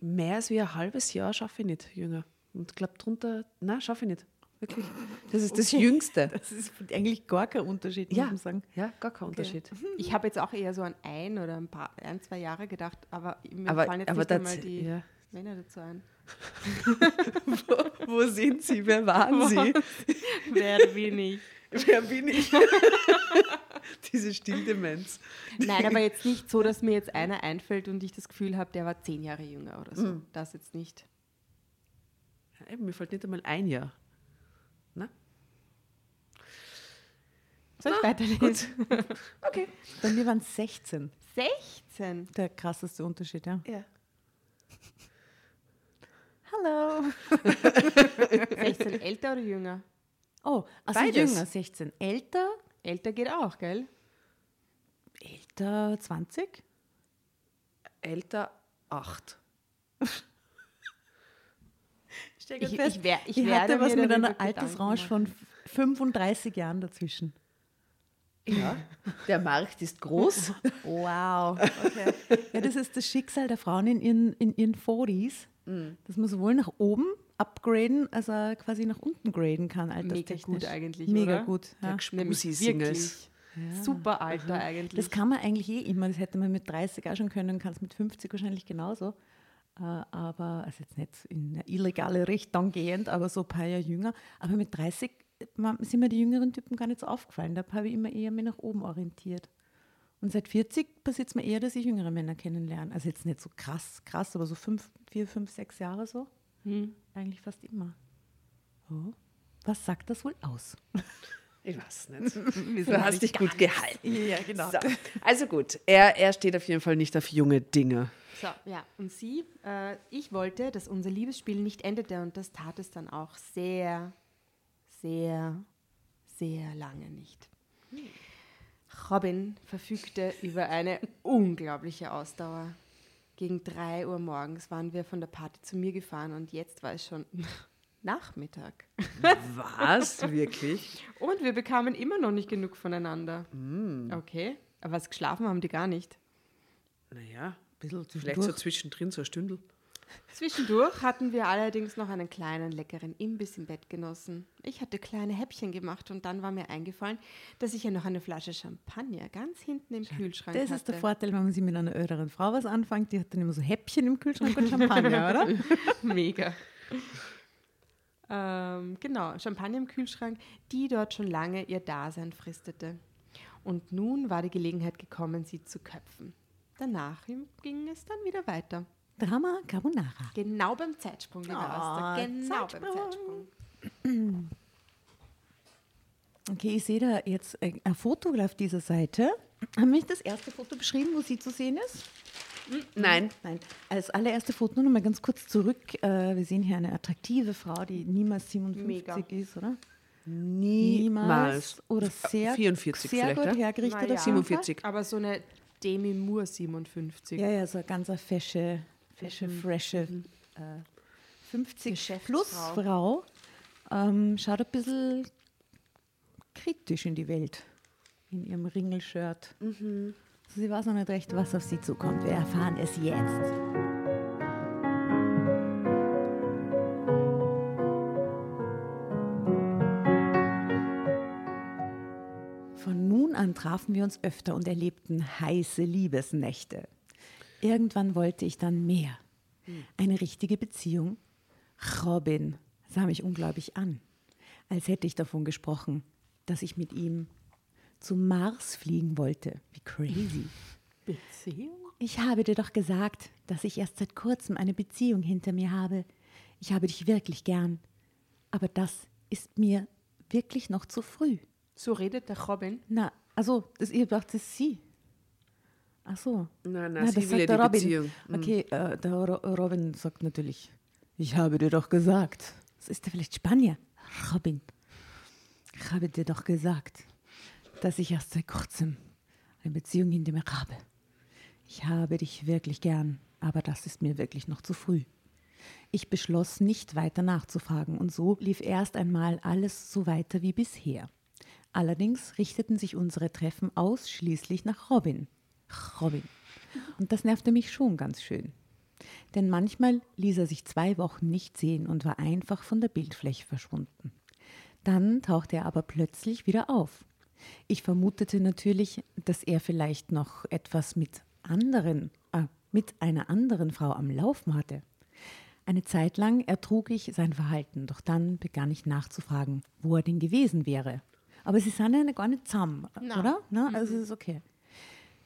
mehr als wie ein halbes Jahr schaffe ich nicht, jünger. Und ich glaube drunter, nein, schaffe ich nicht. Wirklich. Das ist das Jüngste. Das ist eigentlich gar kein Unterschied, muss Ja, man sagen. ja, gar kein Unterschied. Ich habe jetzt auch eher so an ein oder ein paar, ein, zwei Jahre gedacht, aber mir Aber, fallen jetzt aber nicht einmal die ja. Männer dazu ein. Wo sind Sie? Wer waren Sie? Wer bin ich? Wer bin ich? Diese Stilldemenz. Nein, aber jetzt nicht so, dass mir jetzt einer einfällt und ich das Gefühl habe, der war zehn Jahre jünger oder so. Mhm. Das jetzt nicht. Ja, eben, mir fällt nicht einmal ein Jahr. Soll ich weiterlesen? Okay. Bei mir waren es 16. 16. Der krasseste Unterschied, ja. Ja. Hallo. 16 älter oder jünger? Oh, also Beides. jünger, 16. Älter, Älter geht auch, gell? älter 20? Älter acht. Ich, Ich- ich ich ich werde hatte was mit einer Altersrange von 35 Jahren dazwischen. Ja. Der Markt ist groß. Wow. Okay. ja, das ist das Schicksal der Frauen in ihren, in ihren 40s, dass man sowohl nach oben upgraden, als auch quasi nach unten graden kann. Mega alterstechnisch. gut eigentlich, Mega oder? gut. Ja. Nämlich Spusi-Singles. wirklich super Alter eigentlich. Das kann man eigentlich eh immer. Das hätte man mit 30 auch schon können, kann es mit 50 wahrscheinlich genauso. Äh, aber, also jetzt nicht in eine illegale Richtung gehend, aber so ein paar Jahre jünger. Aber mit 30 man- sind mir die jüngeren Typen gar nicht so aufgefallen. Da habe ich immer eher mich nach oben orientiert. Und seit 40 passiert es mir eher, dass ich jüngere Männer kennenlerne. Also jetzt nicht so krass, krass, aber so fünf, vier, fünf, sechs Jahre so. Hm. Eigentlich fast immer. Oh. Was sagt das wohl aus? Ich weiß nicht. Du hast dich gut gehalten. Ja, genau. So. Also gut, er, er steht auf jeden Fall nicht auf junge Dinge. So, ja. Und sie, äh, ich wollte, dass unser Liebesspiel nicht endete und das tat es dann auch sehr, sehr, sehr lange nicht. Robin verfügte über eine unglaubliche Ausdauer. Gegen 3 Uhr morgens waren wir von der Party zu mir gefahren und jetzt war es schon Nachmittag. Was? Wirklich? Und wir bekamen immer noch nicht genug voneinander. Mm. Okay, aber was geschlafen haben die gar nicht. Naja, Bisschen vielleicht so zwischendurch. zwischendrin so ein Stündel. Zwischendurch hatten wir allerdings noch einen kleinen, leckeren Imbiss im Bett genossen. Ich hatte kleine Häppchen gemacht und dann war mir eingefallen, dass ich ja noch eine Flasche Champagner ganz hinten im Kühlschrank Das hatte. ist der Vorteil, wenn man sich mit einer älteren Frau was anfängt. Die hat dann immer so Häppchen im Kühlschrank und Champagner, oder? Mega. ähm, genau, Champagner im Kühlschrank, die dort schon lange ihr Dasein fristete. Und nun war die Gelegenheit gekommen, sie zu köpfen. Danach ging es dann wieder weiter. Drama Carbonara. Genau beim Zeitsprung, lieber. Oh, Genau beim Zeitsprung. Zeitsprung. Okay, ich sehe da jetzt ein ein Foto auf dieser Seite. Haben wir nicht das erste Foto beschrieben, wo sie zu sehen ist? Nein. Nein. Als allererste Foto nur noch mal ganz kurz zurück. Äh, wir sehen hier eine attraktive Frau, die niemals 57 Mega. ist, oder? Niemals. Oder sehr, 44 sehr vielleicht, gut ja? hergerichtet Fall. 47. Aber so eine Demi Moore 57. Ja, ja, so eine ganz fesche, fesche, frische äh, 50 plus Frau. Ähm, schaut ein bisschen kritisch in die Welt in ihrem Ringelshirt. Also sie weiß noch nicht recht, was auf sie zukommt. Wir erfahren es jetzt. Von nun an trafen wir uns öfter und erlebten heiße Liebesnächte. Irgendwann wollte ich dann mehr. Eine richtige Beziehung. Robin sah mich unglaublich an, als hätte ich davon gesprochen, dass ich mit ihm zum Mars fliegen wollte. Wie crazy. Beziehung? Ich habe dir doch gesagt, dass ich erst seit kurzem eine Beziehung hinter mir habe. Ich habe dich wirklich gern. Aber das ist mir wirklich noch zu früh. So redet der Robin. Na, also, das, ihr dacht, das ist sie. Ach so. Nein, Na, nein, sie das will ja die Robin. Beziehung. Mhm. Okay, äh, der Ro Robin sagt natürlich, ich habe dir doch gesagt. Das ist er vielleicht Spanier. Robin, ich habe dir doch gesagt, dass ich erst seit kurzem eine Beziehung hinter mir habe. Ich habe dich wirklich gern, aber das ist mir wirklich noch zu früh. Ich beschloss, nicht weiter nachzufragen, und so lief erst einmal alles so weiter wie bisher. Allerdings richteten sich unsere Treffen ausschließlich nach Robin. Robin. Und das nervte mich schon ganz schön. Denn manchmal ließ er sich zwei Wochen nicht sehen und war einfach von der Bildfläche verschwunden. Dann tauchte er aber plötzlich wieder auf. Ich vermutete natürlich, dass er vielleicht noch etwas mit anderen, äh, mit einer anderen Frau am Laufen hatte. Eine Zeit lang ertrug ich sein Verhalten, doch dann begann ich nachzufragen, wo er denn gewesen wäre. Aber sie sind ja gar nicht zusammen, Na. oder? Na, also ist okay.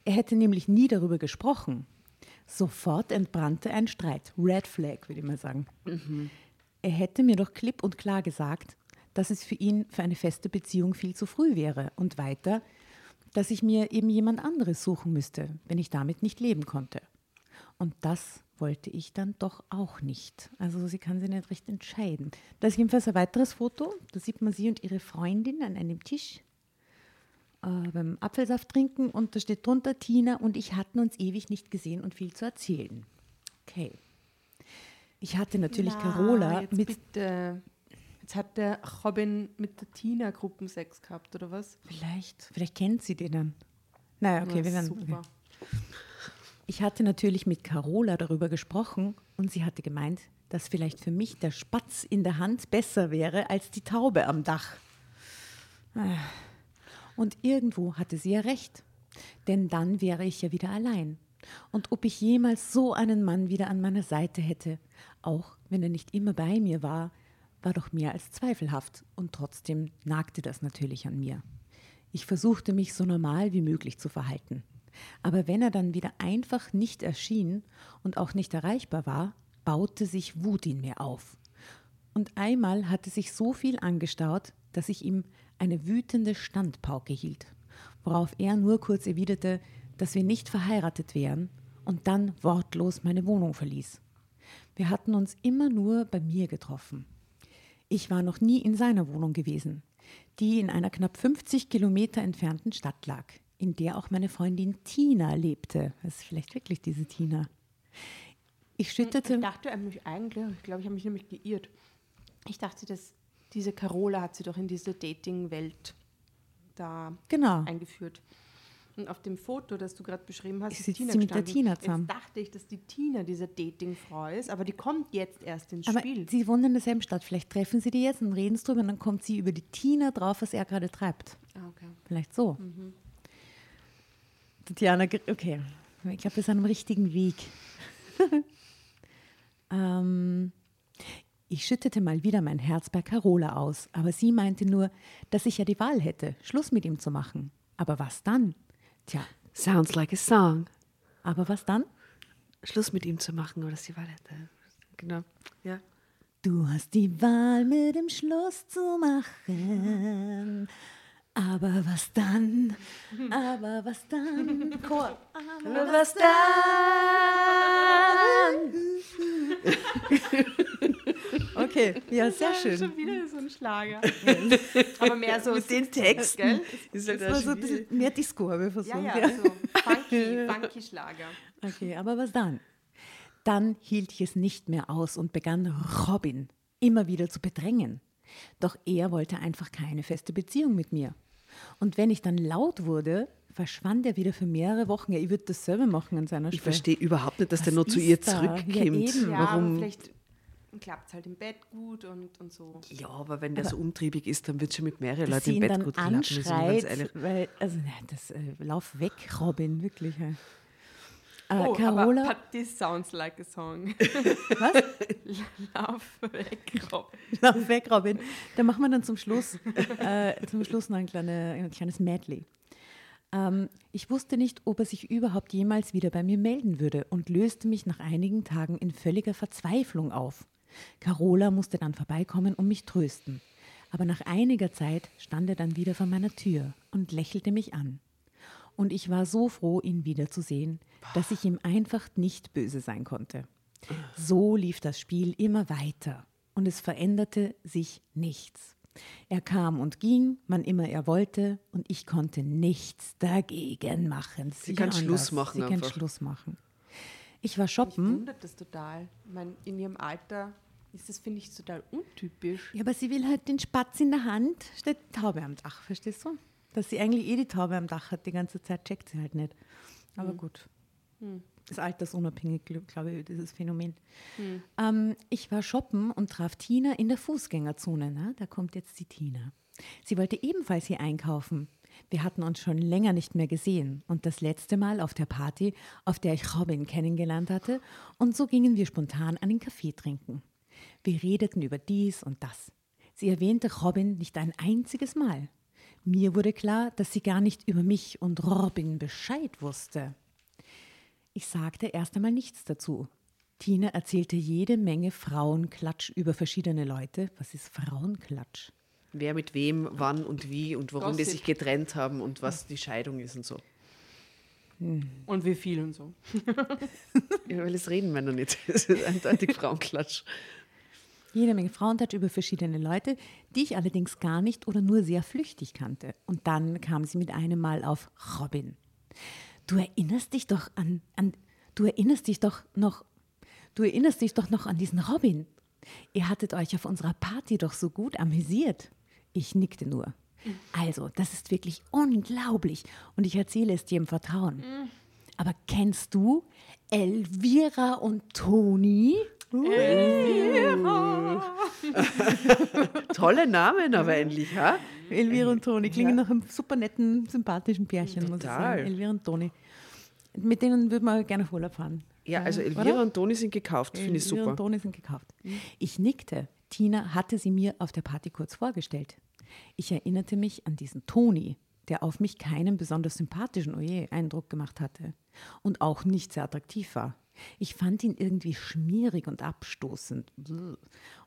Er hätte nämlich nie darüber gesprochen. Sofort entbrannte ein Streit. Red Flag, würde ich mal sagen. Er hätte mir doch klipp und klar gesagt, dass es für ihn für eine feste Beziehung viel zu früh wäre und weiter, dass ich mir eben jemand anderes suchen müsste, wenn ich damit nicht leben konnte. Und das wollte ich dann doch auch nicht. Also sie kann sich nicht recht entscheiden. Da ist jedenfalls ein weiteres Foto. Da sieht man sie und ihre Freundin an einem Tisch äh, beim Apfelsaft trinken und da steht drunter, Tina und ich hatten uns ewig nicht gesehen und viel zu erzählen. Okay. Ich hatte natürlich Na, Carola jetzt mit Bitte. Jetzt hat der Robin mit der Tina Gruppensex gehabt, oder was? Vielleicht, vielleicht kennt sie den dann. Naja, okay, Ja, wir werden. super. Okay. Ich hatte natürlich mit Carola darüber gesprochen und sie hatte gemeint, dass vielleicht für mich der Spatz in der Hand besser wäre als die Taube am Dach. Ah. Und irgendwo hatte sie ja recht, denn dann wäre ich ja wieder allein. Und ob ich jemals so einen Mann wieder an meiner Seite hätte, auch wenn er nicht immer bei mir war, war doch mehr als zweifelhaft und trotzdem nagte das natürlich an mir. Ich versuchte mich so normal wie möglich zu verhalten. Aber wenn er dann wieder einfach nicht erschien und auch nicht erreichbar war, baute sich Wut in mir auf. Und einmal hatte sich so viel angestaut, dass ich ihm eine wütende Standpauke hielt, worauf er nur kurz erwiderte, dass wir nicht verheiratet wären und dann wortlos meine Wohnung verließ. Wir hatten uns immer nur bei mir getroffen. Ich war noch nie in seiner Wohnung gewesen, die in einer knapp 50 Kilometer entfernten Stadt lag, in der auch meine Freundin Tina lebte. Das ist vielleicht wirklich diese Tina. Ich schüttete. Ich dachte eigentlich, ich glaube, ich habe mich nämlich geirrt. Ich dachte, dass diese Carola hat sie doch in diese Dating-Welt da Genau. eingeführt. Und auf dem Foto, das du gerade beschrieben hast, Ist ist jetzt Tina sie mit der. Tina zusammen. Jetzt dachte ich, dass die Tina diese Dating-Frau ist, aber die kommt jetzt erst ins Aber Spiel. sie wohnen in derselben Stadt. Vielleicht treffen sie die jetzt und reden es drüber und dann kommt sie über die Tina drauf, was er gerade treibt. Ah, okay. Vielleicht so. Tatjana, ge- okay. Ich glaube, wir sind am richtigen Weg. ähm, ich schüttete mal wieder mein Herz bei Carola aus, aber sie meinte nur, dass ich ja die Wahl hätte, Schluss mit ihm zu machen. Aber was dann? Tja, Sounds like a song. aber was dann? Schluss mit ihm zu machen, oder sie war da. Genau. Ja. Du hast die Wahl mit dem Schluss zu machen. Aber was dann? Aber was dann? Chor. Aber Was dann? Okay, ja, sehr schön. Schon wieder so ein Schlager. Aber mehr so Mit den 60s, Texten. Gell? Ist halt Das war so ein bisschen mehr Disco, habe ich Ja, versucht. ja, so funky, funky Schlager. Okay, aber was dann? Dann hielt ich es nicht mehr aus und begann Robin immer wieder zu bedrängen. Doch er wollte einfach keine feste Beziehung mit mir. Und wenn ich dann laut wurde, verschwand er wieder für mehrere Wochen. Ja, ich würde dasselbe machen an seiner Ich Stelle. verstehe überhaupt nicht, dass der Was noch zu ist ihr da? Ja, zurückkommt. Ja, Warum? vielleicht klappt es halt im Bett gut und, und so. Ja, aber wenn der so umtriebig ist, dann wird es schon mit mehreren Leuten im Bett dann gut klappen. anschreit, ehrlich. weil, also nein, das, äh, lauf weg, Robin, wirklich. Äh, Oh, Carola, aber this sounds like a song. was? Lauf weg, Rob. Lauf weg, Robin. Da machen wir dann zum Schluss, äh, zum Schluss noch ein, kleine, ein kleines Medley. Ähm, ich wusste nicht, ob er sich überhaupt jemals wieder bei mir melden würde und löste mich nach einigen Tagen in völliger Verzweiflung auf. Carola musste dann vorbeikommen und mich trösten. Aber nach einiger Zeit stand er dann wieder vor meiner Tür und lächelte mich an. Und ich war so froh, ihn wiederzusehen, dass ich ihm einfach nicht böse sein konnte. So lief das Spiel immer weiter und es veränderte sich nichts. Er kam und ging, wann immer er wollte, und ich konnte nichts dagegen machen. Sie kann Sicher Schluss anders. machen Sie kann einfach. Schluss machen. Ich war Mich shoppen. wundert das total. Ich meine, in ihrem Alter ist das, finde ich, total untypisch. Ja, aber sie will halt den Spatz in der Hand, statt die Taube am Dach, verstehst du? Dass sie eigentlich eh die Taube am Dach hat, die ganze Zeit checkt sie halt nicht. Aber gut. Ist altersunabhängig, gl- glaube ich, dieses Phänomen. Ähm, ich war shoppen und traf Tina in der Fußgängerzone. Na, da kommt jetzt die Tina. Sie wollte ebenfalls hier einkaufen. Wir hatten uns schon länger nicht mehr gesehen und das letzte Mal auf der Party, auf der ich Robin kennengelernt hatte, und so gingen wir spontan einen Kaffee trinken. Wir redeten über dies und das. Sie erwähnte Robin nicht ein einziges Mal. Mir wurde klar, dass sie gar nicht über mich und Robin Bescheid wusste. Ich sagte erst einmal nichts dazu. Tina erzählte jede Menge Frauenklatsch über verschiedene Leute. Was ist Frauenklatsch? Wer mit wem, wann und wie und warum die Gossip. sich getrennt haben und was die Scheidung ist und so. Und wie viel und so. Ja, weil das reden Männer nicht. Das ist eindeutig Frauenklatsch. Jede Menge Frauentouch über verschiedene Leute, die ich allerdings gar nicht oder nur sehr flüchtig kannte. Und dann kam sie mit einem Mal auf Robin. Du erinnerst dich doch an, an du erinnerst dich doch noch, du erinnerst dich doch noch an diesen Robin. Ihr hattet euch auf unserer Party doch so gut amüsiert. Ich nickte nur. Also, das ist wirklich unglaublich und ich erzähle es dir im Vertrauen. Aber kennst du Elvira und Toni? Tolle Namen aber endlich, ha? Elvira und Toni klingen nach einem super netten, sympathischen Pärchen, muss ich Total. sagen. Elvira und Toni. Mit denen würde man gerne auf Urlaub fahren. Ja, also Oder? Elvira und Toni sind gekauft, finde ich Elvira super. und Toni sind gekauft. Ich nickte. Tina hatte sie mir auf der Party kurz vorgestellt. Ich erinnerte mich an diesen Toni, der auf mich keinen besonders sympathischen oje, Eindruck gemacht hatte und auch nicht sehr attraktiv war. Ich fand ihn irgendwie schmierig und abstoßend.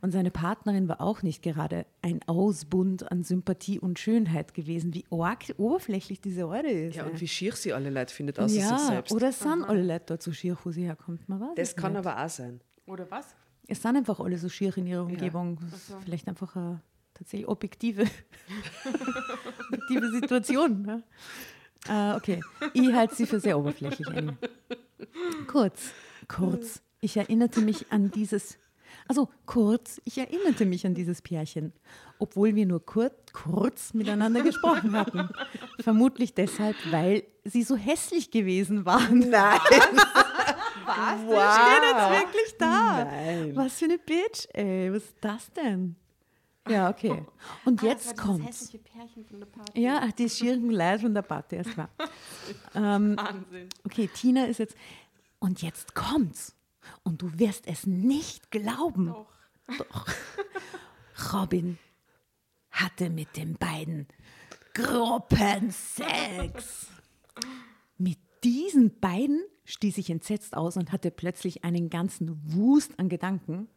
Und seine Partnerin war auch nicht gerade ein Ausbund an Sympathie und Schönheit gewesen, wie arg oberflächlich diese Eure ist. Ja, und wie schier sie alle Leute findet, außer sich ja selbst. oder es sind alle Leute dort so schier, wo sie herkommt. Man weiß das kann nicht. aber auch sein. Oder was? Es sind einfach alle so schier in ihrer Umgebung. Das ist Vielleicht einfach eine tatsächlich objektive, objektive Situation. Ne? Äh, okay, ich halte sie für sehr oberflächlich. Annie. Kurz, kurz. Ich erinnerte mich an dieses, also kurz, ich erinnerte mich an dieses Pärchen, obwohl wir nur kurz, kurz miteinander gesprochen hatten. Vermutlich deshalb, weil sie so hässlich gewesen waren. Nein! Was? Wow. Steht jetzt wirklich da? Nein. Was für eine Bitch, ey. Was ist das denn? Ja, okay. Und Ah, jetzt das war kommt's. Das hässliche Pärchen von der Party. Ja, die schieren Leute von der Party, ist klar. ähm, Wahnsinn. okay, Tina ist jetzt. Und jetzt kommt's. Und du wirst es nicht glauben. Doch. Doch. Robin hatte mit den beiden Gruppensex. Mit diesen beiden stieß ich entsetzt aus und hatte plötzlich einen ganzen Wust an Gedanken,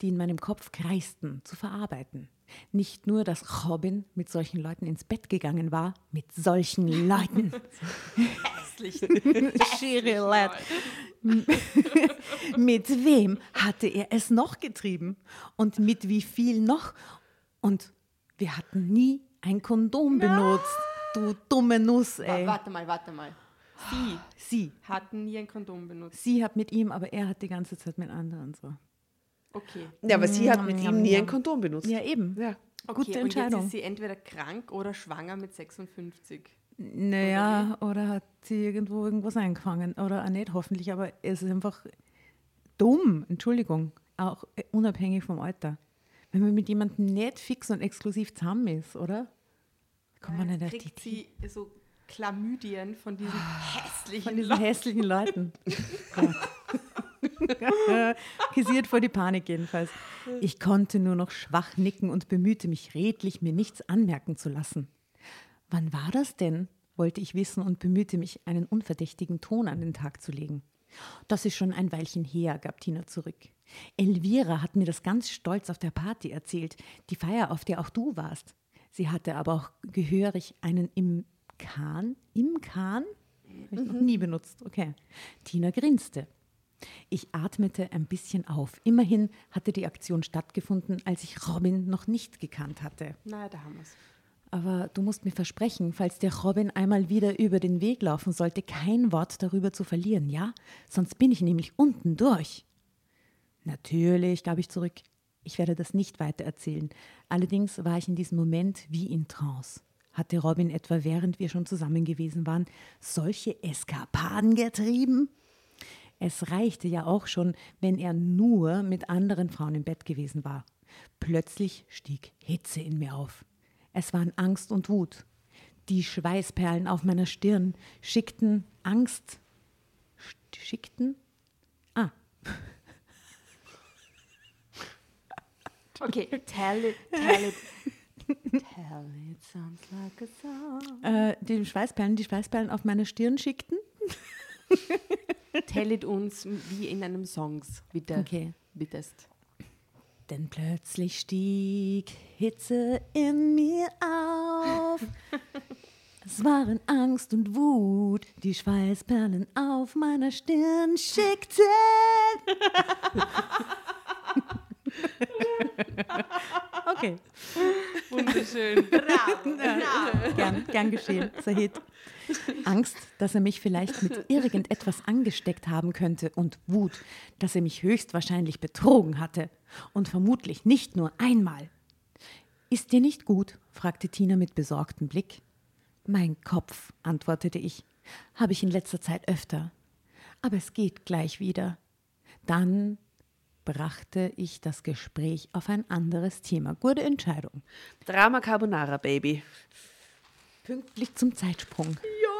die in meinem Kopf kreisten, zu verarbeiten. Nicht nur, dass Robin mit solchen Leuten ins Bett gegangen war, mit solchen Leuten. hässlichen. Schirilat. mit wem hatte er es noch getrieben? Und mit wie viel noch? Und wir hatten nie ein Kondom benutzt. Du dumme Nuss, ey. Warte mal, warte mal. Sie Sie. hatten nie ein Kondom benutzt. Sie hat mit ihm, aber er hat die ganze Zeit mit anderen so. Okay. Ja, aber sie hat mit Njam, ihm nie ein Kondom benutzt. Ja, eben. Ja. okay. Gute Und Entscheidung. jetzt ist sie entweder krank oder schwanger mit 56. Naja, oder hat sie irgendwo irgendwas eingefangen. Oder auch nicht, hoffentlich, aber es ist einfach dumm, Entschuldigung, auch äh, unabhängig vom Alter. Wenn man mit jemandem nicht fix und exklusiv zusammen ist, oder? Kommt man nicht auf die Kriegt sie so Chlamydien von diesen hässlichen von diesen Leuten. hässlichen Leuten. Kisiert vor die Panik jedenfalls. Ich konnte nur noch schwach nicken und bemühte mich redlich, mir nichts anmerken zu lassen. Wann war das denn? wollte ich wissen und bemühte mich, einen unverdächtigen Ton an den Tag zu legen. Das ist schon ein Weilchen her, gab Tina zurück. Elvira hat mir das ganz stolz auf der Party erzählt, die Feier, auf der auch du warst. Sie hatte aber auch gehörig einen im Kahn, im Kahn? Habe ich noch nie benutzt, okay. Tina grinste. Ich atmete ein bisschen auf. Immerhin hatte die Aktion stattgefunden, als ich Robin noch nicht gekannt hatte. Naja, da haben wir es. Aber du musst mir versprechen, falls der Robin einmal wieder über den Weg laufen sollte, kein Wort darüber zu verlieren, ja? Sonst bin ich nämlich unten durch. Natürlich, gab ich zurück. Ich werde das nicht weiter erzählen. Allerdings war ich in diesem Moment wie in Trance. Hatte Robin etwa, während wir schon zusammen gewesen waren, solche Eskapaden getrieben? Es reichte ja auch schon, wenn er nur mit anderen Frauen im Bett gewesen war. Plötzlich stieg Hitze in mir auf. Es waren Angst und Wut. Die Schweißperlen auf meiner Stirn schickten Angst. sch- Schickten? Ah, Okay, tell it, tell it. tell it sounds like a song. äh, die Schweißperlen, die Schweißperlen auf meiner Stirn schickten. Tell it uns wie in einem Songs, bitte. Okay. Bittest. Denn plötzlich stieg Hitze in mir auf. Es waren Angst und Wut, die Schweißperlen auf meiner Stirn schickten. Okay, Wunderschön. Bravo. Bravo. gern, gern geschehen. Hit. Angst, dass er mich vielleicht mit irgendetwas angesteckt haben könnte und Wut, dass er mich höchstwahrscheinlich betrogen hatte und vermutlich nicht nur einmal. Ist dir nicht gut? fragte Tina mit besorgtem Blick. Mein Kopf, antwortete ich, habe ich in letzter Zeit öfter. Aber es geht gleich wieder. Dann brachte ich das Gespräch auf ein anderes Thema. Gute Entscheidung. Drama Carbonara, Baby. Pünktlich zum Zeitsprung. Ja.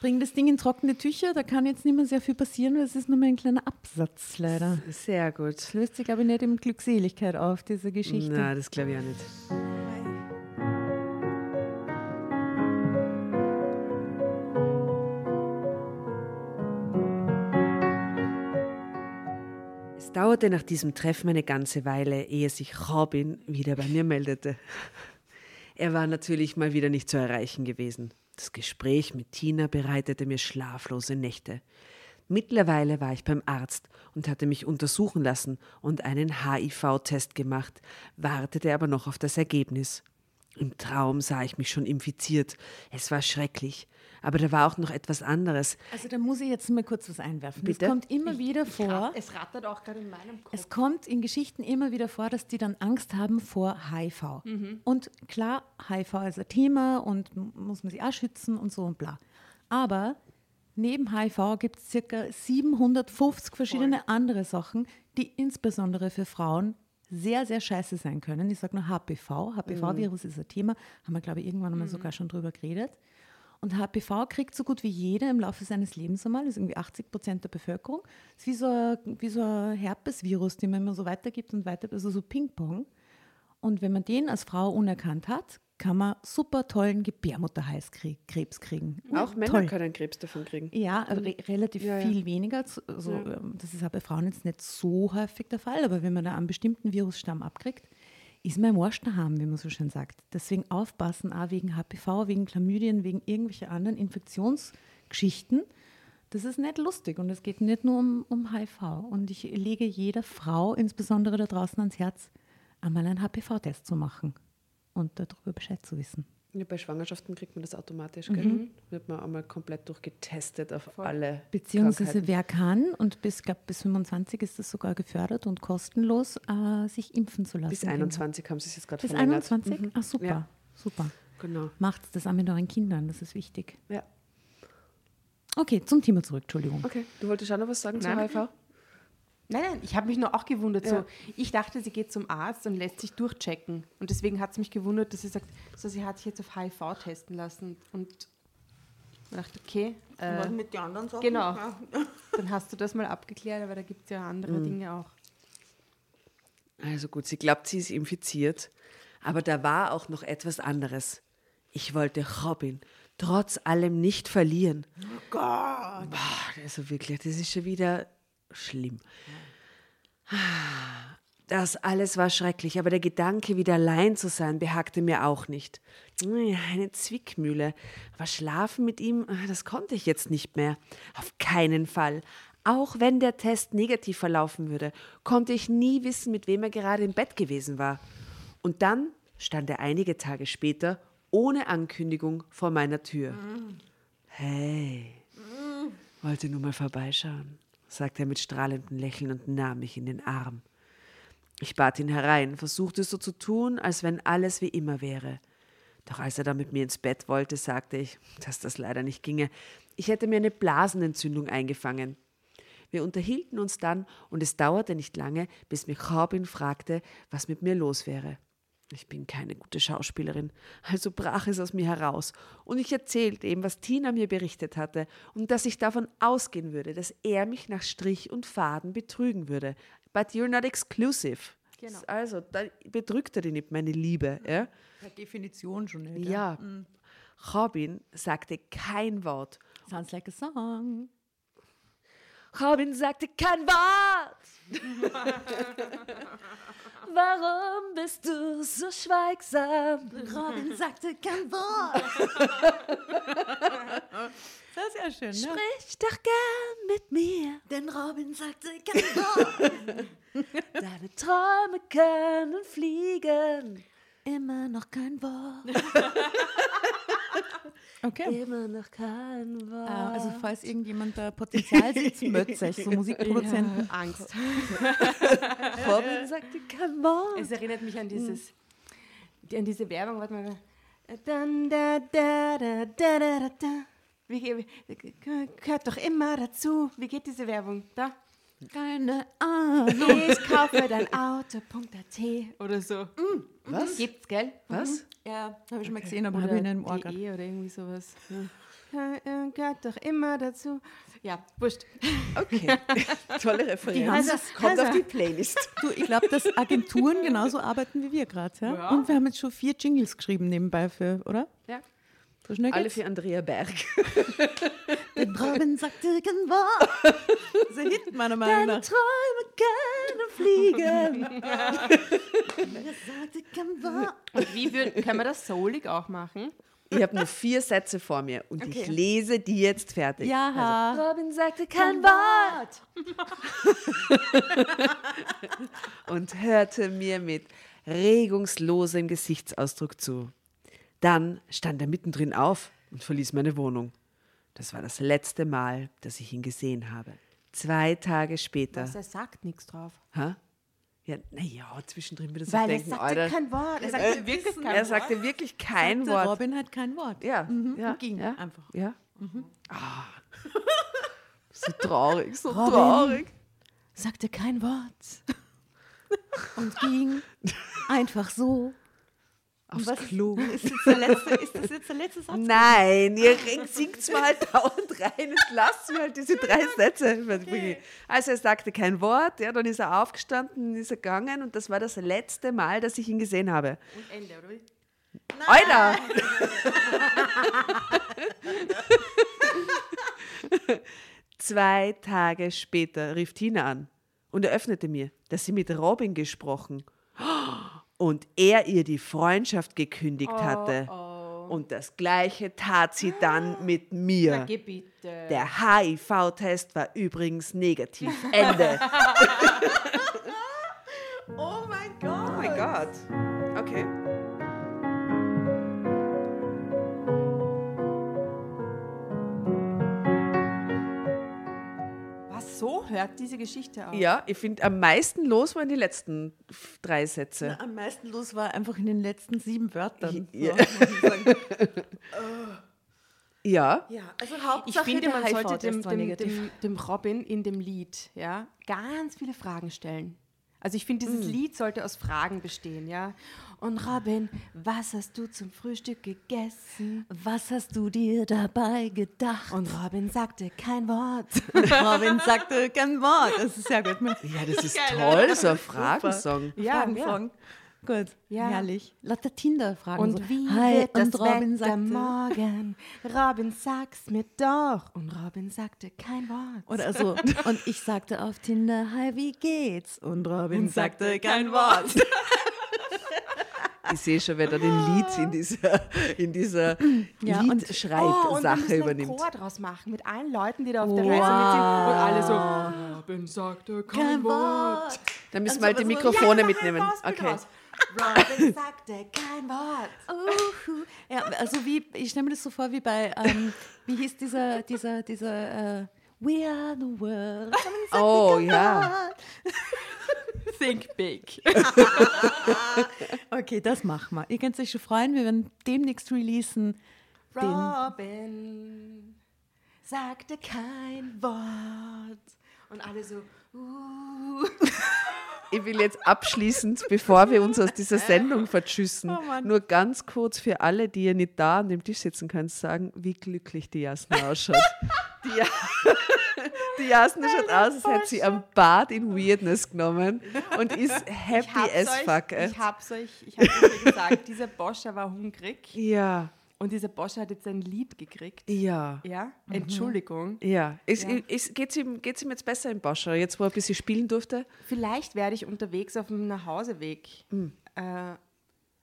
Bring das Ding in trockene Tücher, da kann jetzt nicht mehr sehr viel passieren, weil es ist nur mehr ein kleiner Absatz leider. Sehr gut. Das löst sich, glaube ich, nicht in Glückseligkeit auf, diese Geschichte. Na, das glaube ich auch nicht. Dauerte nach diesem Treffen eine ganze Weile, ehe sich Robin wieder bei mir meldete. Er war natürlich mal wieder nicht zu erreichen gewesen. Das Gespräch mit Tina bereitete mir schlaflose Nächte. Mittlerweile war ich beim Arzt und hatte mich untersuchen lassen und einen HIV-Test gemacht, wartete aber noch auf das Ergebnis. Im Traum sah ich mich schon infiziert. Es war schrecklich. Aber da war auch noch etwas anderes. Also da muss ich jetzt mal kurz was einwerfen. Bitte? Es kommt immer wieder vor, Es rattert auch gerade in meinem Kopf. es kommt in Geschichten immer wieder vor, dass die dann Angst haben vor HIV. Und klar, HIV ist ein Thema und muss man sich auch schützen und so und bla. Aber neben HIV gibt es circa 750 verschiedene andere Sachen, die insbesondere für Frauen sehr, sehr scheiße sein können. Ich sage nur HPV. HPV-Virus ist ein Thema, haben wir, glaube ich, irgendwann einmal sogar schon drüber geredet. Und HPV kriegt so gut wie jeder im Laufe seines Lebens einmal, das ist irgendwie 80 Prozent der Bevölkerung. Das ist wie so ein, wie so ein Herpesvirus, den man immer so weitergibt und weiter, also so Ping-Pong. Und wenn man den als Frau unerkannt hat, kann man super tollen Gebärmutterhalskrebs kriegen. Auch Männer Toll. können Krebs davon kriegen. Ja, re relativ Ja, ja. viel weniger. Also, ähm, Das ist auch bei Frauen jetzt nicht so häufig der Fall, aber wenn man da einen bestimmten Virusstamm abkriegt, ist man im Arsch daheim, wie man so schön sagt. Deswegen aufpassen, auch wegen HPV, wegen Chlamydien, wegen irgendwelcher anderen Geschichten. Das ist nicht lustig und es geht nicht nur um, um HIV. Und ich lege jeder Frau, insbesondere da draußen, ans Herz, einmal einen HPV-Test zu machen und darüber Bescheid zu wissen. Ja, bei Schwangerschaften kriegt man das automatisch, gell? Wird man einmal komplett durchgetestet auf alle Beziehungsweise wer kann, und bis, glaub, bis 25 ist das sogar gefördert und kostenlos, äh, sich impfen zu lassen. Bis 21 haben sie es jetzt gerade Bis verlängert. 21? Ach super, Ja. super. Genau. Macht das auch mit euren Kindern, das ist wichtig. Ja. Okay, zum Thema zurück, Entschuldigung. Okay, du wolltest auch noch was sagen zu Nein. HIV? Nein, nein, ich habe mich nur auch gewundert. Ja. So, ich dachte, sie geht zum Arzt und lässt sich durchchecken. Und deswegen hat es mich gewundert, dass sie sagt, so, sie hat sich jetzt auf HIV testen lassen. Und ich dachte, okay, äh, mit den anderen Sachen? genau. dann hast du das mal abgeklärt, aber da gibt es ja andere Dinge auch. Also gut, sie glaubt, sie ist infiziert. Aber da war auch noch etwas anderes. Ich wollte Robin trotz allem nicht verlieren. Oh Gott. Boah, also wirklich, das ist schon wieder schlimm. Das alles war schrecklich, aber der Gedanke, wieder allein zu sein, behagte mir auch nicht. Eine Zwickmühle. Aber schlafen mit ihm, das konnte ich jetzt nicht mehr. Auf keinen Fall. Auch wenn der Test negativ verlaufen würde, konnte ich nie wissen, mit wem er gerade im Bett gewesen war. Und dann stand er einige Tage später ohne Ankündigung vor meiner Tür. Hey, wollte nur mal vorbeischauen, sagte er mit strahlendem Lächeln und nahm mich in den Arm. Ich bat ihn herein, versuchte so zu tun, als wenn alles wie immer wäre. Doch als er dann mit mir ins Bett wollte, sagte ich, dass das leider nicht ginge. Ich hätte mir eine Blasenentzündung eingefangen. Wir unterhielten uns dann und es dauerte nicht lange, bis mich Robin fragte, was mit mir los wäre. Ich bin keine gute Schauspielerin, also brach es aus mir heraus und ich erzählte ihm, was Tina mir berichtet hatte und dass ich davon ausgehen würde, dass er mich nach Strich und Faden betrügen würde. But you're not exclusive. Genau. Also, da betrügt er dich nicht, meine Liebe. Ja? Per Definition schon nicht. Ja. Robin sagte kein Wort. Sounds like a song. Robin sagte kein Wort. Warum bist du so schweigsam? Robin sagte kein Wort. das ist ja schön, ne? Sprich doch gern mit mir. Denn Robin sagte kein Wort. Deine Träume können fliegen. Immer noch kein Wort. Okay. Immer noch kein Wort. Ah, Also falls irgendjemand da Potenzial sieht, meldet euch, so Musikproduzenten. Angst. Robin sagte kein Wort. Es erinnert mich an dieses, an diese Werbung, warte mal. Wie, wie, gehört doch immer dazu. Wie geht diese Werbung? Da. Keine Ahnung. Ich kaufe dein Auto.at oder so. Was? Gibt's, gell? Was? Ja, habe ich schon mal gesehen, aber habe ich nicht im Ohr gehabt. DE oder irgendwie sowas. Ja. Gehört doch immer dazu. Ja, wurscht. Okay. Tolle Referenz. das- Kommt also- auf die Playlist. Du, ich glaube, dass Agenturen genauso arbeiten wie wir gerade. Ja? Ja. Und wir haben jetzt schon vier Jingles geschrieben nebenbei für, oder? Ja. So schnell Alle für Andrea Berg. Denn Robin sagte kein Wort. Das ist ein Hit, meiner Meinung nach. Träume können fliegen. Sagte kein Wort. Und wie würd, können wir das soulig auch machen? Ich habe nur vier Sätze vor mir und ich lese die jetzt fertig. Ja. Robin sagte kein Wort. und hörte mir mit regungslosem Gesichtsausdruck zu. Dann stand er mittendrin auf und verließ meine Wohnung. Das war das letzte Mal, dass ich ihn gesehen habe. Zwei Tage später. Also er sagt nichts drauf. Hä? Ja, naja, zwischendrin wieder so Weil denken, er sagte Alter. kein Wort. Er sagte wirklich kein er Wort. sagte wirklich kein Sagte Wort. Robin hat kein Wort. Ja, Mhm, ja, und ging ja, einfach. Ja. Ah. So traurig, so Robin. traurig. Sagte kein Wort. Und ging einfach so. Aufs was- Klo. Ist, der letzte, ist das jetzt der letzte Satz? Nein, ihr singt mal halt dauernd rein und lasst mir halt diese drei Sätze. Also er sagte kein Wort, ja, dann ist er aufgestanden, ist er gegangen und das war das letzte Mal, dass ich ihn gesehen habe. Und Ende, oder wie? Alter! Zwei Tage später rief Tina an und eröffnete mir, dass sie mit Robin gesprochen und er ihr die Freundschaft gekündigt hatte. Oh. Und das Gleiche tat sie dann mit mir. Der HIV-Test war übrigens negativ. Ende. oh mein oh Gott. mein Gott. Hört diese Geschichte auf? Ja, ich finde, am meisten los waren die letzten drei Sätze. Am meisten los war einfach in den letzten sieben Wörtern. Ja. So, ich. Ja, ja, also Ich Hauptsache finde, der man sollte dem, dem, dem, dem Robin in dem Lied ja, ganz viele Fragen stellen. Also ich finde, dieses Lied sollte aus Fragen bestehen, ja. Und Robin, was hast du zum Frühstück gegessen? Was hast du dir dabei gedacht? Und Robin sagte kein Wort. Robin sagte kein Wort. Das ist sehr gut. ja, das ist toll, so ein Fragensong. Ja, Fragensong. Gut, Ja. herrlich. Lauter Tinder-Fragen. Und so. wie Hi, wird das und Robin Wetter sagte, morgen? Robin, sag's mir doch. Und Robin sagte kein Wort. Oder so. Und ich sagte auf Tinder, hi, wie geht's? Und Robin Und sagte kein Wort. Ich sehe schon, wer da den Lied in dieser, in dieser Ja, und- Oh, und wir Liedschreibsache einen übernimmt. Chor draus machen mit allen Leuten, die da auf der Wow. Reise mitsingen und alle so, Robin sagte kein, Kein Wort. Wort. Dann müssen wir halt die Mikrofone Ja, mitnehmen. Okay. raus. Robin sagte kein Wort. Uhu. Ja, also wie, ich stelle mir das so vor wie bei, ähm, wie hieß dieser, dieser, dieser, äh, We are the world. Oh, ja. Think big. Okay, das machen wir. Ihr könnt euch schon freuen, wir werden demnächst releasen. Robin sagte kein Wort. Und alle so, uh. Ich will jetzt abschließend, bevor wir uns aus dieser Sendung verschüssen, Oh nur ganz kurz für alle, die ihr nicht da an dem Tisch sitzen könnt, sagen, wie glücklich die Jasna ausschaut. Die, Ja- die Jasna schaut aus, als hätte sie am Bad in Weirdness genommen und ist happy as euch, fuck. Ich hab's euch, ich hab's euch gesagt, dieser Boscher war hungrig Ja, und dieser Boscher hat jetzt ein Lied gekriegt. ja, Ja, Entschuldigung. ja. Es, Ja. Es, geht's, ihm, geht's ihm jetzt besser im Boscher, jetzt wo er ein bisschen spielen durfte? Vielleicht werde ich unterwegs auf dem Nachhauseweg äh,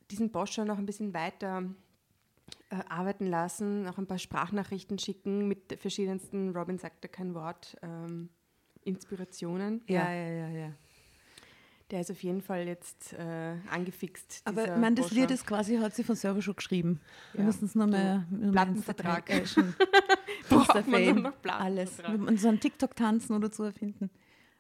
diesen Boscher noch ein bisschen weiter äh, arbeiten lassen, noch ein paar Sprachnachrichten schicken mit verschiedensten, Robin sagte kein Wort, ähm, Inspirationen. ja, ja, ja, ja. Der ist auf jeden Fall jetzt äh, angefixt. Aber ich meine, das. Lied ist quasi, hat sie von selber schon geschrieben. Wir Ja. müssen es ins Plattenvertrag. Äh, schon. Braucht man noch alles. Plattenvertrag. Wir müssen so einen TikTok-Tanzen oder so erfinden.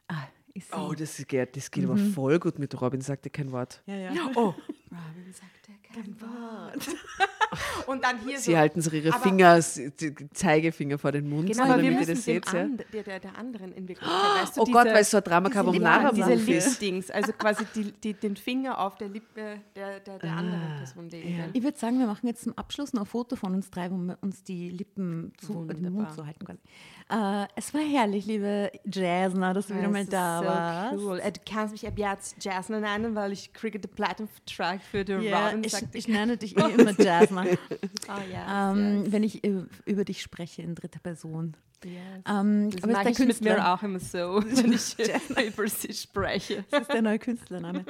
Ah. Oh, das geht, das geht aber voll gut mit Robin, sagte kein Wort. ja, ja. Oh, Robin sagte kein Wort. Und dann hier Sie so. halten sich ihre Finger, die Zeigefinger vor den Mund, Genau, wir damit ihr müssen das dem seht. Ja? and, der, der, der anderen in Wirklichkeit. Weißt du, Oh Gott, diese- weil es so ein Drama diese Carbonara diese Move ist. Lip-Dings, also quasi die, die, den Finger auf der Lippe der, der, der Ah, anderen Person legen. Ich würde sagen, wir machen jetzt zum Abschluss noch ein Foto von uns drei, wo wir uns die Lippen zu, den Mund so halten quasi. Äh, es war herrlich, liebe Jasna, dass du wieder mal da so warst. Cool. Äh, Du kannst mich ab jetzt Jasmine nennen, weil ich kriege den Platinum-Vertrag für den Ja, Robin. ich, ich nenne dich eh immer Jasna, Ah, ja. ähm, wenn ich über dich spreche in dritter Person. yes. Ähm, Das aber mache ist der ich mit mir auch immer so, wenn ich über sie spreche. das ist der neue Künstlername.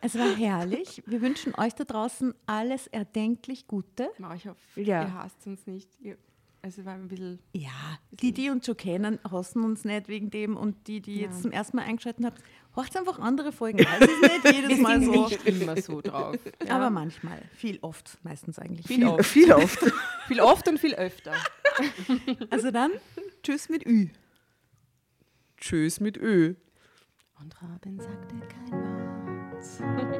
Es war herrlich. Wir wünschen euch da draußen alles erdenklich Gute. Ich auf. Ja. Ihr hasst uns nicht. Ihr, also war ein bisschen. Ja, die, die uns schon kennen, hassen uns nicht wegen dem und die, die Ja. jetzt zum ersten Mal eingeschaltet habt, horcht einfach andere Folgen. Also ist nicht jedes Mal so. nicht immer so drauf. Ja. Aber manchmal, viel oft, meistens eigentlich. Viel oft. Viel oft. Viel oft und viel öfter. Also dann, tschüss mit Ü. Tschüss mit Ö. Und Robin sagte kein Wort.